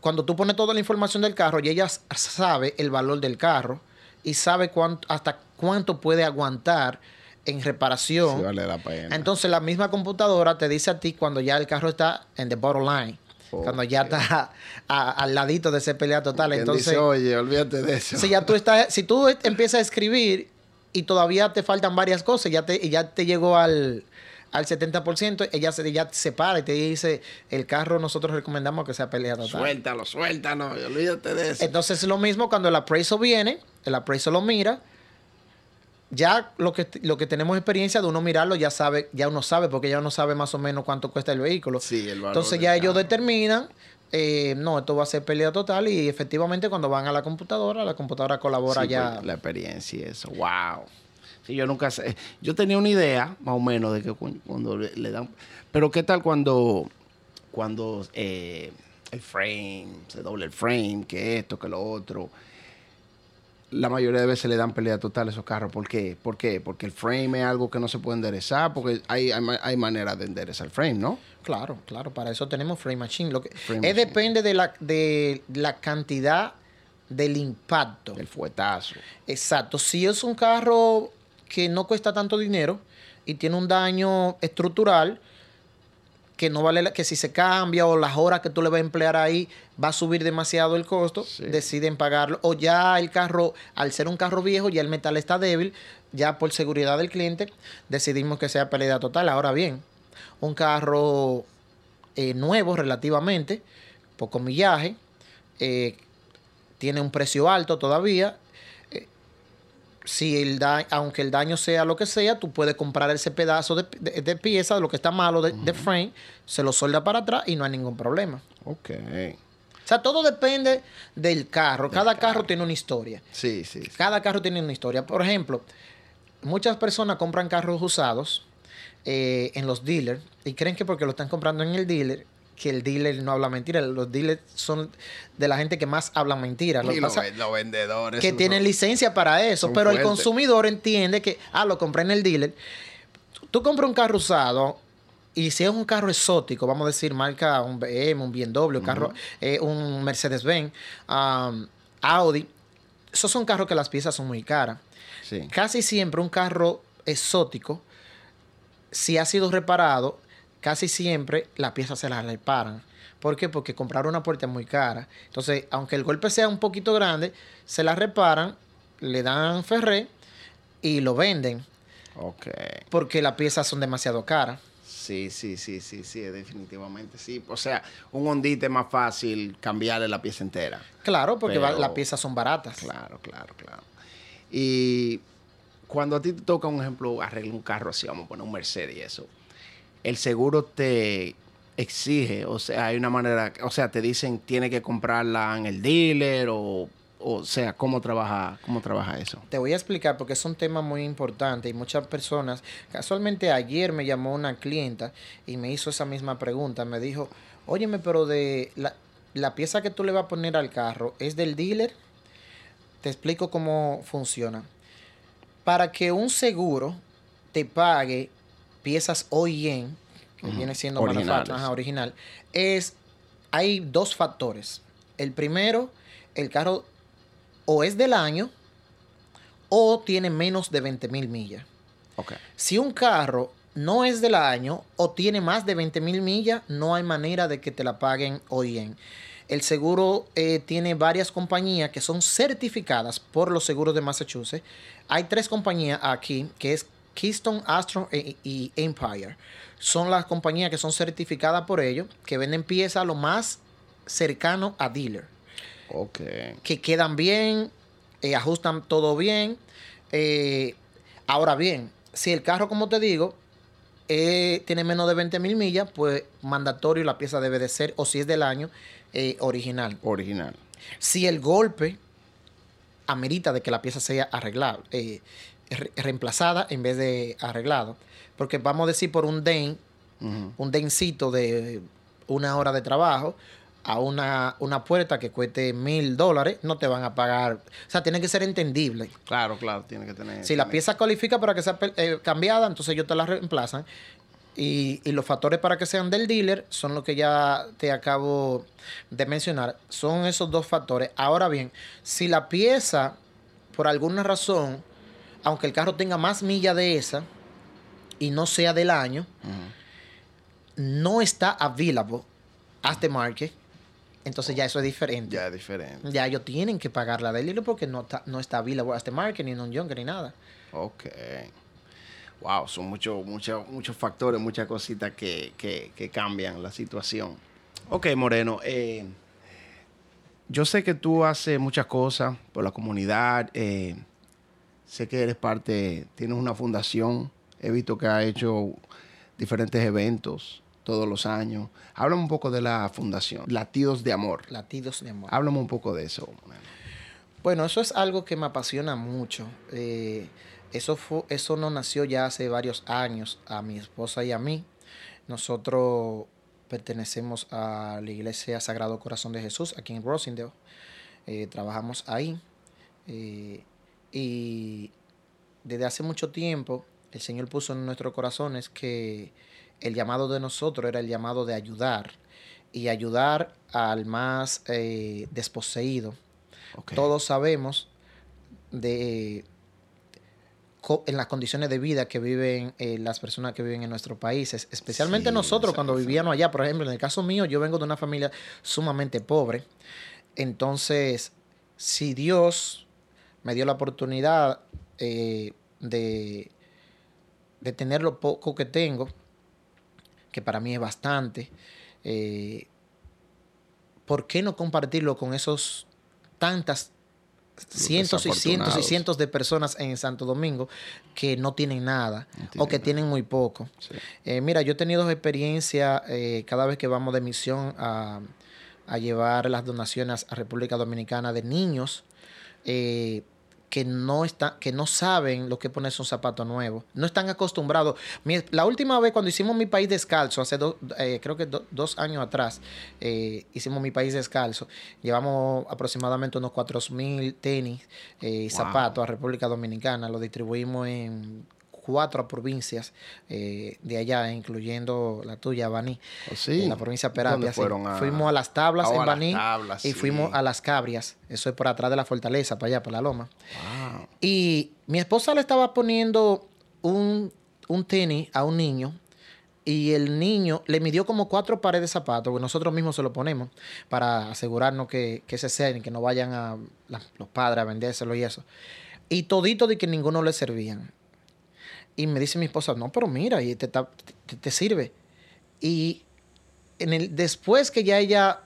[SPEAKER 2] Cuando tú pones toda la información del carro y ella sabe el valor del carro y sabe cuánto, hasta cuánto puede aguantar en reparación.
[SPEAKER 1] Sí, vale la pena.
[SPEAKER 2] Entonces la misma computadora te dice a ti cuando ya el carro está en the bottom line. Cuando ya está a- al ladito de ese pelea total. Entonces,
[SPEAKER 1] dice, oye, olvídate de eso.
[SPEAKER 2] si ya tú estás, si tú empiezas a escribir y todavía te faltan varias cosas, ya te, ya te llegó al, al 70%, ella se, ya se para y te dice, el carro nosotros recomendamos que sea pelea total.
[SPEAKER 1] Suéltalo, suéltalo, olvídate de eso.
[SPEAKER 2] Entonces es lo mismo cuando el appraisal viene, el appraisal lo mira, ya lo que, lo que tenemos experiencia de uno mirarlo ya sabe, ya uno sabe, porque ya uno sabe más o menos cuánto cuesta el vehículo.
[SPEAKER 1] Sí, el valor
[SPEAKER 2] Entonces ya ellos determinan, eh, no, esto va a ser pelea total y efectivamente cuando van a la computadora, la computadora colabora
[SPEAKER 1] Sí,
[SPEAKER 2] ya.
[SPEAKER 1] La experiencia y eso. Wow. Sí, yo nunca sé. Yo tenía una idea, más o menos, de que cu- cuando le, le dan. Pero, ¿qué tal cuando, cuando eh, el frame, se doble el frame, que esto, que lo otro? La mayoría de veces le dan pelea total a esos carros. ¿Por qué? ¿Por qué? Porque el frame es algo que no se puede enderezar, porque hay, hay, hay manera de enderezar el frame, ¿no?
[SPEAKER 2] Claro, claro, para eso tenemos frame machine. Lo que,
[SPEAKER 1] Frame
[SPEAKER 2] es
[SPEAKER 1] machine.
[SPEAKER 2] depende de la, de la cantidad del impacto.
[SPEAKER 1] El fuetazo.
[SPEAKER 2] Exacto. Si es un carro que no cuesta tanto dinero y tiene un daño estructural, que no vale la- que si se cambia o las horas que tú le vas a emplear ahí va a subir demasiado el costo,
[SPEAKER 1] Sí.
[SPEAKER 2] deciden pagarlo. O ya el carro, al ser un carro viejo, ya el metal está débil, ya por seguridad del cliente, decidimos que sea pérdida total. Ahora bien, un carro eh, nuevo relativamente, poco millaje, eh, tiene un precio alto todavía, si el da aunque el daño sea lo que sea, tú puedes comprar ese pedazo de, de- de pieza, de lo que está malo de, de frame, se lo solda para atrás y no hay ningún problema.
[SPEAKER 1] Ok.
[SPEAKER 2] O sea, todo depende del carro. Cada carro. tiene una historia.
[SPEAKER 1] Sí, sí. sí.
[SPEAKER 2] Cada carro tiene una historia. Por ejemplo, muchas personas compran carros usados eh, en los dealers y creen que porque lo están comprando en el dealer, que el dealer no habla mentira. Los dealers son de la gente que más hablan mentiras. Lo
[SPEAKER 1] Y los,
[SPEAKER 2] pasa
[SPEAKER 1] ven- los vendedores.
[SPEAKER 2] que tienen licencia para eso, pero el consumidor entiende que, ah, lo compré en el dealer. Tú compras un carro usado y si es un carro exótico, vamos a decir marca un BM, un BMW, carro, eh, un Mercedes-Benz, um, Audi, esos son carros que las piezas son muy caras.
[SPEAKER 1] Sí.
[SPEAKER 2] Casi siempre un carro exótico, si ha sido reparado, casi siempre las piezas se las reparan. ¿Por qué? Porque comprar una puerta es muy cara. Entonces, aunque el golpe sea un poquito grande, se la reparan, le dan ferré y lo venden.
[SPEAKER 1] Ok.
[SPEAKER 2] Porque las piezas son demasiado caras.
[SPEAKER 1] Sí, sí, sí, sí, sí, definitivamente. Sí, o sea, un hondite es más fácil cambiarle la pieza entera.
[SPEAKER 2] Claro, porque
[SPEAKER 1] Pero-
[SPEAKER 2] las piezas son baratas.
[SPEAKER 1] Claro, claro, claro. Y cuando a ti te toca, un ejemplo, arreglar un carro así, vamos a poner un Mercedes y eso, el seguro te exige, o sea, hay una manera, o sea, te dicen tiene que comprarla en el dealer o, o sea, ¿cómo trabaja, cómo trabaja eso?
[SPEAKER 2] Te voy a explicar porque es un tema muy importante y muchas personas, casualmente ayer me llamó una clienta y me hizo esa misma pregunta, me dijo, óyeme, pero de la, la pieza que tú le vas a poner al carro, ¿es del dealer? Te explico cómo funciona. Para que un seguro te pague piezas OEM, que viene siendo manufactura, original, es, hay dos factores. El primero, el carro o es del año o tiene menos de 20 mil millas.
[SPEAKER 1] Ok.
[SPEAKER 2] Si un carro no es del año o tiene más de 20 mil millas, no hay manera de que te la paguen hoy en. El seguro eh, tiene varias compañías que son certificadas por los seguros de Massachusetts. Hay tres compañías aquí, que es Keystone, Astro e- y Empire. Son las compañías que son certificadas por ellos, que venden piezas lo más cercano a dealer
[SPEAKER 1] Ok.
[SPEAKER 2] que quedan bien, eh, ajustan todo bien. Eh, ahora bien, si el carro, como te digo, eh, tiene menos de 20 mil millas, pues mandatorio la pieza debe de ser, o si es del año, original.
[SPEAKER 1] Original.
[SPEAKER 2] Si el golpe amerita de que la pieza sea arreglada, eh, re- reemplazada en vez de arreglado, porque vamos a decir por un den, un dencito de una hora de trabajo a una, una puerta que cueste mil dólares, no te van a pagar. O sea, tiene que ser entendible.
[SPEAKER 1] Claro, claro, tiene que tener.
[SPEAKER 2] Si la pieza cualifica para que sea eh, cambiada, entonces ellos te la reemplazan. Y, y los factores para que sean del dealer son los que ya te acabo de mencionar. Son esos dos factores. Ahora bien, si la pieza, por alguna razón, aunque el carro tenga más milla de esa y no sea del año, no está available the market, entonces ya eso es diferente.
[SPEAKER 1] Ya es diferente.
[SPEAKER 2] Ya ellos tienen que pagar la del hilo porque no está, no está available the market, ni non younger, ni nada.
[SPEAKER 1] Ok. Wow, son muchos muchos muchos factores, muchas cositas que, que- que cambian la situación. Ok, Moreno. eh, yo sé que tú haces muchas cosas por la comunidad. eh, sé que eres parte, tienes una fundación. He visto que has hecho diferentes eventos todos los años. Háblame un poco de la fundación, Latidos de Amor.
[SPEAKER 2] Latidos de amor.
[SPEAKER 1] Háblame un poco de eso.
[SPEAKER 2] Bueno, eso es algo que me apasiona mucho. Eh, eso, fue, eso no nació ya hace varios años a mi esposa y a mí. Nosotros pertenecemos a la iglesia Sagrado Corazón de Jesús aquí en Rosendale. Eh, trabajamos ahí. Eh, y desde hace mucho tiempo el Señor puso en nuestros corazones que el llamado de nosotros era el llamado de ayudar y ayudar al más eh, desposeído. Todos sabemos de en las condiciones de vida que viven eh, las personas que viven en nuestros países, especialmente
[SPEAKER 1] Sí,
[SPEAKER 2] nosotros cuando vivíamos allá, por ejemplo, en el caso mío, yo vengo de una familia sumamente pobre. Entonces, si Dios me dio la oportunidad eh, de, de tener lo poco que tengo, que para mí es bastante, eh, ¿por qué no compartirlo con esos tantas cientos y cientos y cientos de personas en Santo Domingo que no tienen nada o que tienen muy poco. Eh, mira, yo he tenido experiencia eh, cada vez que vamos de misión a, a, llevar las donaciones a República Dominicana de niños. Eh, que no, está, que no saben lo que ponerse un zapato nuevo. No están acostumbrados. la última vez cuando hicimos mi país descalzo, hace dos, eh, creo que dos años atrás, eh, hicimos mi país descalzo. Llevamos aproximadamente unos 4.000 tenis y zapatos a República Dominicana. Lo distribuimos en cuatro provincias eh, de allá, incluyendo la tuya, Baní,
[SPEAKER 1] oh, en
[SPEAKER 2] la provincia de Perapia. Fuimos a las tablas
[SPEAKER 1] oh,
[SPEAKER 2] en Baní y fuimos a las Cabrias, eso es por atrás de la fortaleza, para allá, por la loma. Y mi esposa le estaba poniendo un, tenis a un niño y el niño le midió como cuatro pares de zapatos, porque nosotros mismos se lo ponemos para asegurarnos que, que ese sea y que no vayan a los padres a vendérselo y eso. Y todito de que ninguno le servían. Y me dice mi esposa, no, pero mira, y te, te, sirve. Y en el, después que ya ella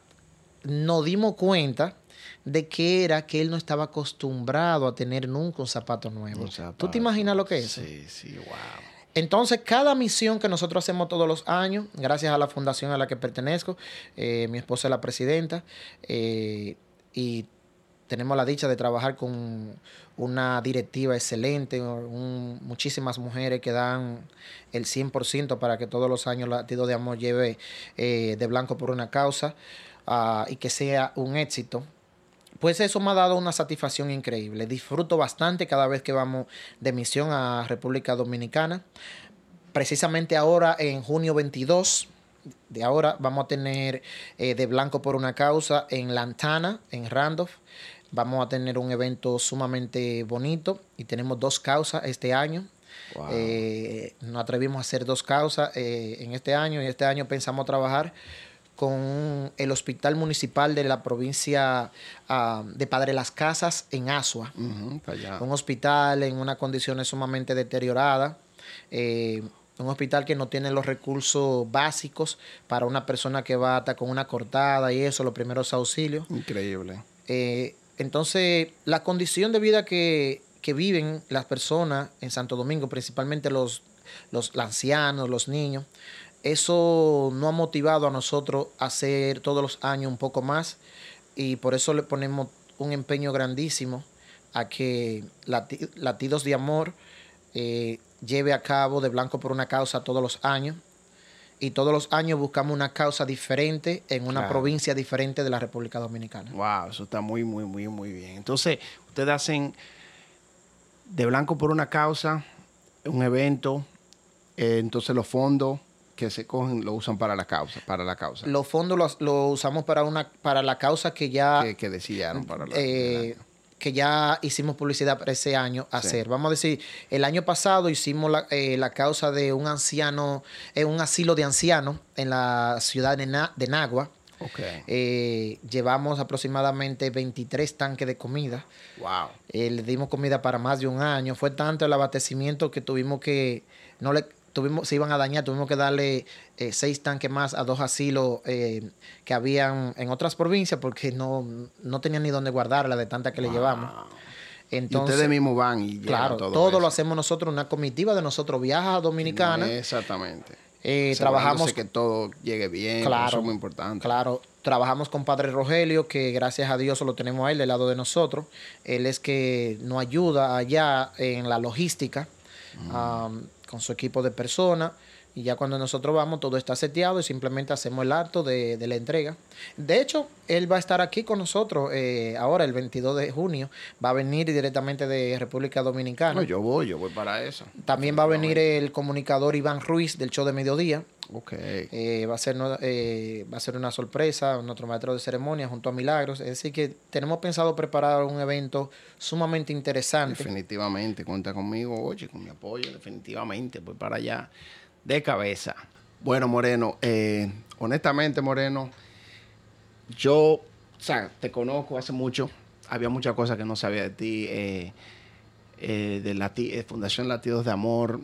[SPEAKER 2] nos dimos cuenta de que era que él no estaba acostumbrado a tener nunca un zapato nuevo. ¿Tú te imaginas lo que es?
[SPEAKER 1] Sí, sí, wow.
[SPEAKER 2] Entonces, cada misión que nosotros hacemos todos los años, gracias a la fundación a la que pertenezco, eh, mi esposa es la presidenta, eh, y tenemos la dicha de trabajar con una directiva excelente, muchísimas mujeres que dan el 100% para que todos los años Latido de Amor lleve eh, de blanco por una causa ah, y que sea un éxito. Pues eso me ha dado una satisfacción increíble. Disfruto bastante cada vez que vamos de misión a República Dominicana. Precisamente ahora, en junio 22, de ahora vamos a tener eh, de blanco por una causa en Lantana, en Randolph. Vamos a tener un evento sumamente bonito y tenemos dos causas este año. Eh, nos atrevimos a hacer dos causas eh, en este año y este año pensamos trabajar con el Hospital Municipal de la provincia ah, de Padre Las Casas en Asua. un hospital en unas condiciones sumamente deterioradas. Eh, un hospital que no tiene los recursos básicos para una persona que va hasta con una cortada y eso, los primeros auxilios.
[SPEAKER 1] Increíble.
[SPEAKER 2] Entonces, la condición de vida que, viven las personas en Santo Domingo, principalmente los, los ancianos, los niños, eso no ha motivado a nosotros a hacer todos los años un poco más y por eso le ponemos un empeño grandísimo a que Latidos de Amor eh, lleve a cabo de blanco por una causa todos los años y todos los años buscamos una causa diferente en una provincia diferente de la República Dominicana.
[SPEAKER 1] Wow, eso está muy, muy, muy, muy bien. Entonces, ustedes hacen de blanco por una causa, un evento, eh, entonces los fondos que se cogen lo usan para la causa, para la causa.
[SPEAKER 2] Los fondos los, usamos para una para la causa que ya
[SPEAKER 1] que, que decidieron para la,
[SPEAKER 2] eh, que ya hicimos publicidad para ese año hacer. Vamos a decir, el año pasado hicimos la, eh, causa de un anciano, en un asilo de ancianos en la ciudad de, de Nagua. Eh, llevamos aproximadamente 23 tanques de comida.
[SPEAKER 1] Wow.
[SPEAKER 2] Eh, le dimos comida para más de un año. Fue tanto el abastecimiento que tuvimos que no le tuvimos, se iban a dañar, tuvimos que darle eh, seis tanques más a dos asilos eh, que habían en otras provincias porque no, no tenían ni dónde guardarla de tanta que le llevamos.
[SPEAKER 1] Entonces, y ustedes mismos van y
[SPEAKER 2] Claro, todo, lo hacemos nosotros, una comitiva de nosotros viaja a Dominicana.
[SPEAKER 1] Exactamente.
[SPEAKER 2] Eh, trabajamos
[SPEAKER 1] que todo llegue bien, claro, eso es muy importante.
[SPEAKER 2] Claro, trabajamos con Padre Rogelio, que gracias a Dios lo tenemos a él del lado de nosotros. Él es que nos ayuda allá en la logística con su equipo de personas. Y ya cuando nosotros vamos, todo está seteado y simplemente hacemos el acto de, la entrega. De hecho, él va a estar aquí con nosotros eh, ahora, el 22 de junio. Va a venir directamente de República Dominicana.
[SPEAKER 1] No, yo voy, yo voy para eso.
[SPEAKER 2] También va a venir el comunicador Iván Ruiz del show de mediodía.
[SPEAKER 1] Ok.
[SPEAKER 2] Eh, va, a ser, eh, va a ser una sorpresa, nuestro maestro de ceremonia junto a Milagros. Es decir, que tenemos pensado preparar un evento sumamente interesante.
[SPEAKER 1] Definitivamente, cuenta conmigo, oye, con mi apoyo, definitivamente, voy para allá de cabeza. Bueno, Moreno, eh, honestamente, Moreno, yo, o sea, te conozco hace mucho. Había muchas cosas que no sabía de ti. Eh, eh, de la Fundación Latidos de Amor,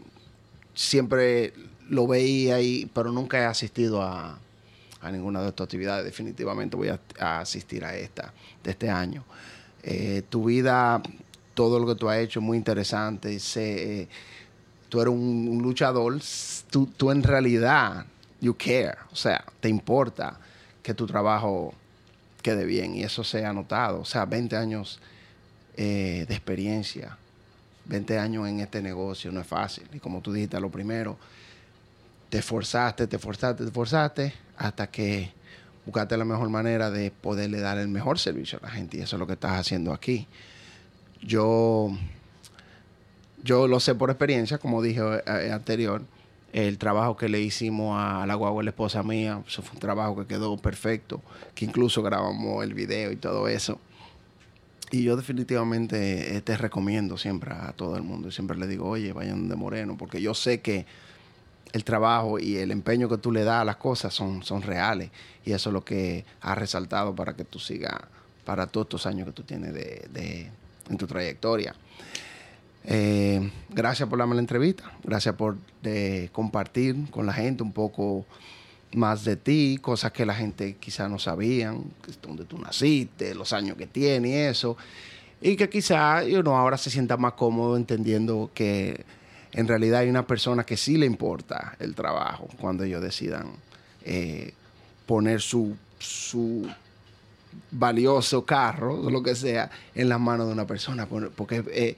[SPEAKER 1] siempre lo veía ahí, pero nunca he asistido a, ninguna de estas actividades. Definitivamente voy a, asistir a esta de este año. Tu vida, todo lo que tú has hecho es muy interesante. Sé, tú eres un, luchador, tú, tú en realidad, you care, o sea, te importa que tu trabajo quede bien y eso se ha notado. O sea, 20 años eh, de experiencia, 20 años en este negocio no es fácil. Y como tú dijiste, lo primero, te esforzaste, te esforzaste, te esforzaste hasta que buscaste la mejor manera de poderle dar el mejor servicio a la gente y eso es lo que estás haciendo aquí. Yo, yo lo sé por experiencia, como dije eh, anterior, el trabajo que le hicimos a la guagua, la esposa mía, eso fue un trabajo que quedó perfecto, que incluso grabamos el video y todo eso. Y yo definitivamente eh, te recomiendo siempre a todo el mundo. Siempre le digo, oye, vayan de Moreno, porque yo sé que el trabajo y el empeño que tú le das a las cosas son, son reales. Y eso es lo que ha resaltado para que tú sigas, para todos estos años que tú tienes de, de en tu trayectoria. Eh, gracias por la mala entrevista, gracias por compartir con la gente un poco más de ti, cosas que la gente quizá no sabían, dónde tú naciste, los años que tienes y eso, y que quizá uno ahora se sienta más cómodo entendiendo que en realidad hay una persona que sí le importa el trabajo cuando ellos decidan eh, poner su, su valioso carro, lo que sea, en las manos de una persona, porque eh,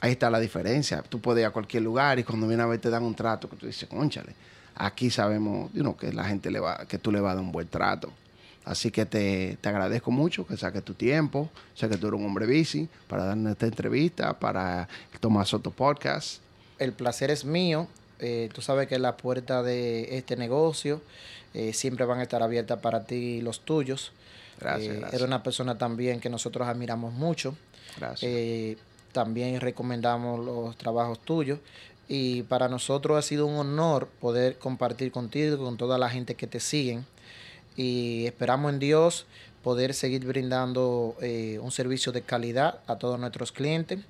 [SPEAKER 1] ahí está la diferencia. Tú puedes ir a cualquier lugar y cuando viene a ver te dan un trato que tú dices, conchale, aquí sabemos you know, que la gente le va, que tú le vas a dar un buen trato. Así que te, te agradezco mucho que saques tu tiempo. Sé que tú eres un hombre bici para darnos esta entrevista, para el Tomás Soto Podcast.
[SPEAKER 2] El placer es mío. Eh, tú sabes que las puertas de este negocio eh, siempre van a estar abiertas para ti y los tuyos.
[SPEAKER 1] Gracias,
[SPEAKER 2] Eh,
[SPEAKER 1] gracias.
[SPEAKER 2] Eres una persona también que nosotros admiramos mucho.
[SPEAKER 1] Gracias.
[SPEAKER 2] También recomendamos los trabajos tuyos. Y para nosotros ha sido un honor poder compartir contigo, con toda la gente que te siguen. Y esperamos en Dios poder seguir brindando eh, un servicio de calidad a todos nuestros clientes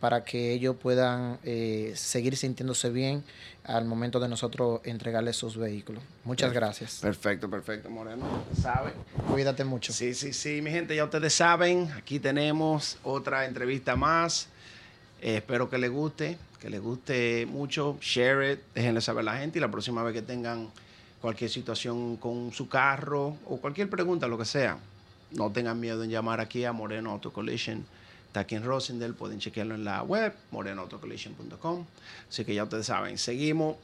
[SPEAKER 2] para que ellos puedan eh, seguir sintiéndose bien al momento de nosotros entregarles sus vehículos. Muchas gracias.
[SPEAKER 1] Perfecto, perfecto, Moreno. ¿Sabe?
[SPEAKER 2] Cuídate mucho.
[SPEAKER 1] Sí, sí, sí, mi gente, ya ustedes saben, aquí tenemos otra entrevista más. Eh, espero que les guste, que les guste mucho. Share it, déjenle saber a la gente y la próxima vez que tengan cualquier situación con su carro o cualquier pregunta, lo que sea, no tengan miedo en llamar aquí a Moreno Auto Collision. Está aquí en Rosendale, pueden chequearlo en la web, morenoautocollision.com. Así que ya ustedes saben, seguimos,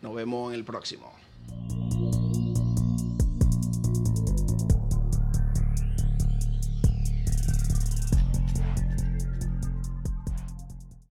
[SPEAKER 1] nos vemos en el próximo.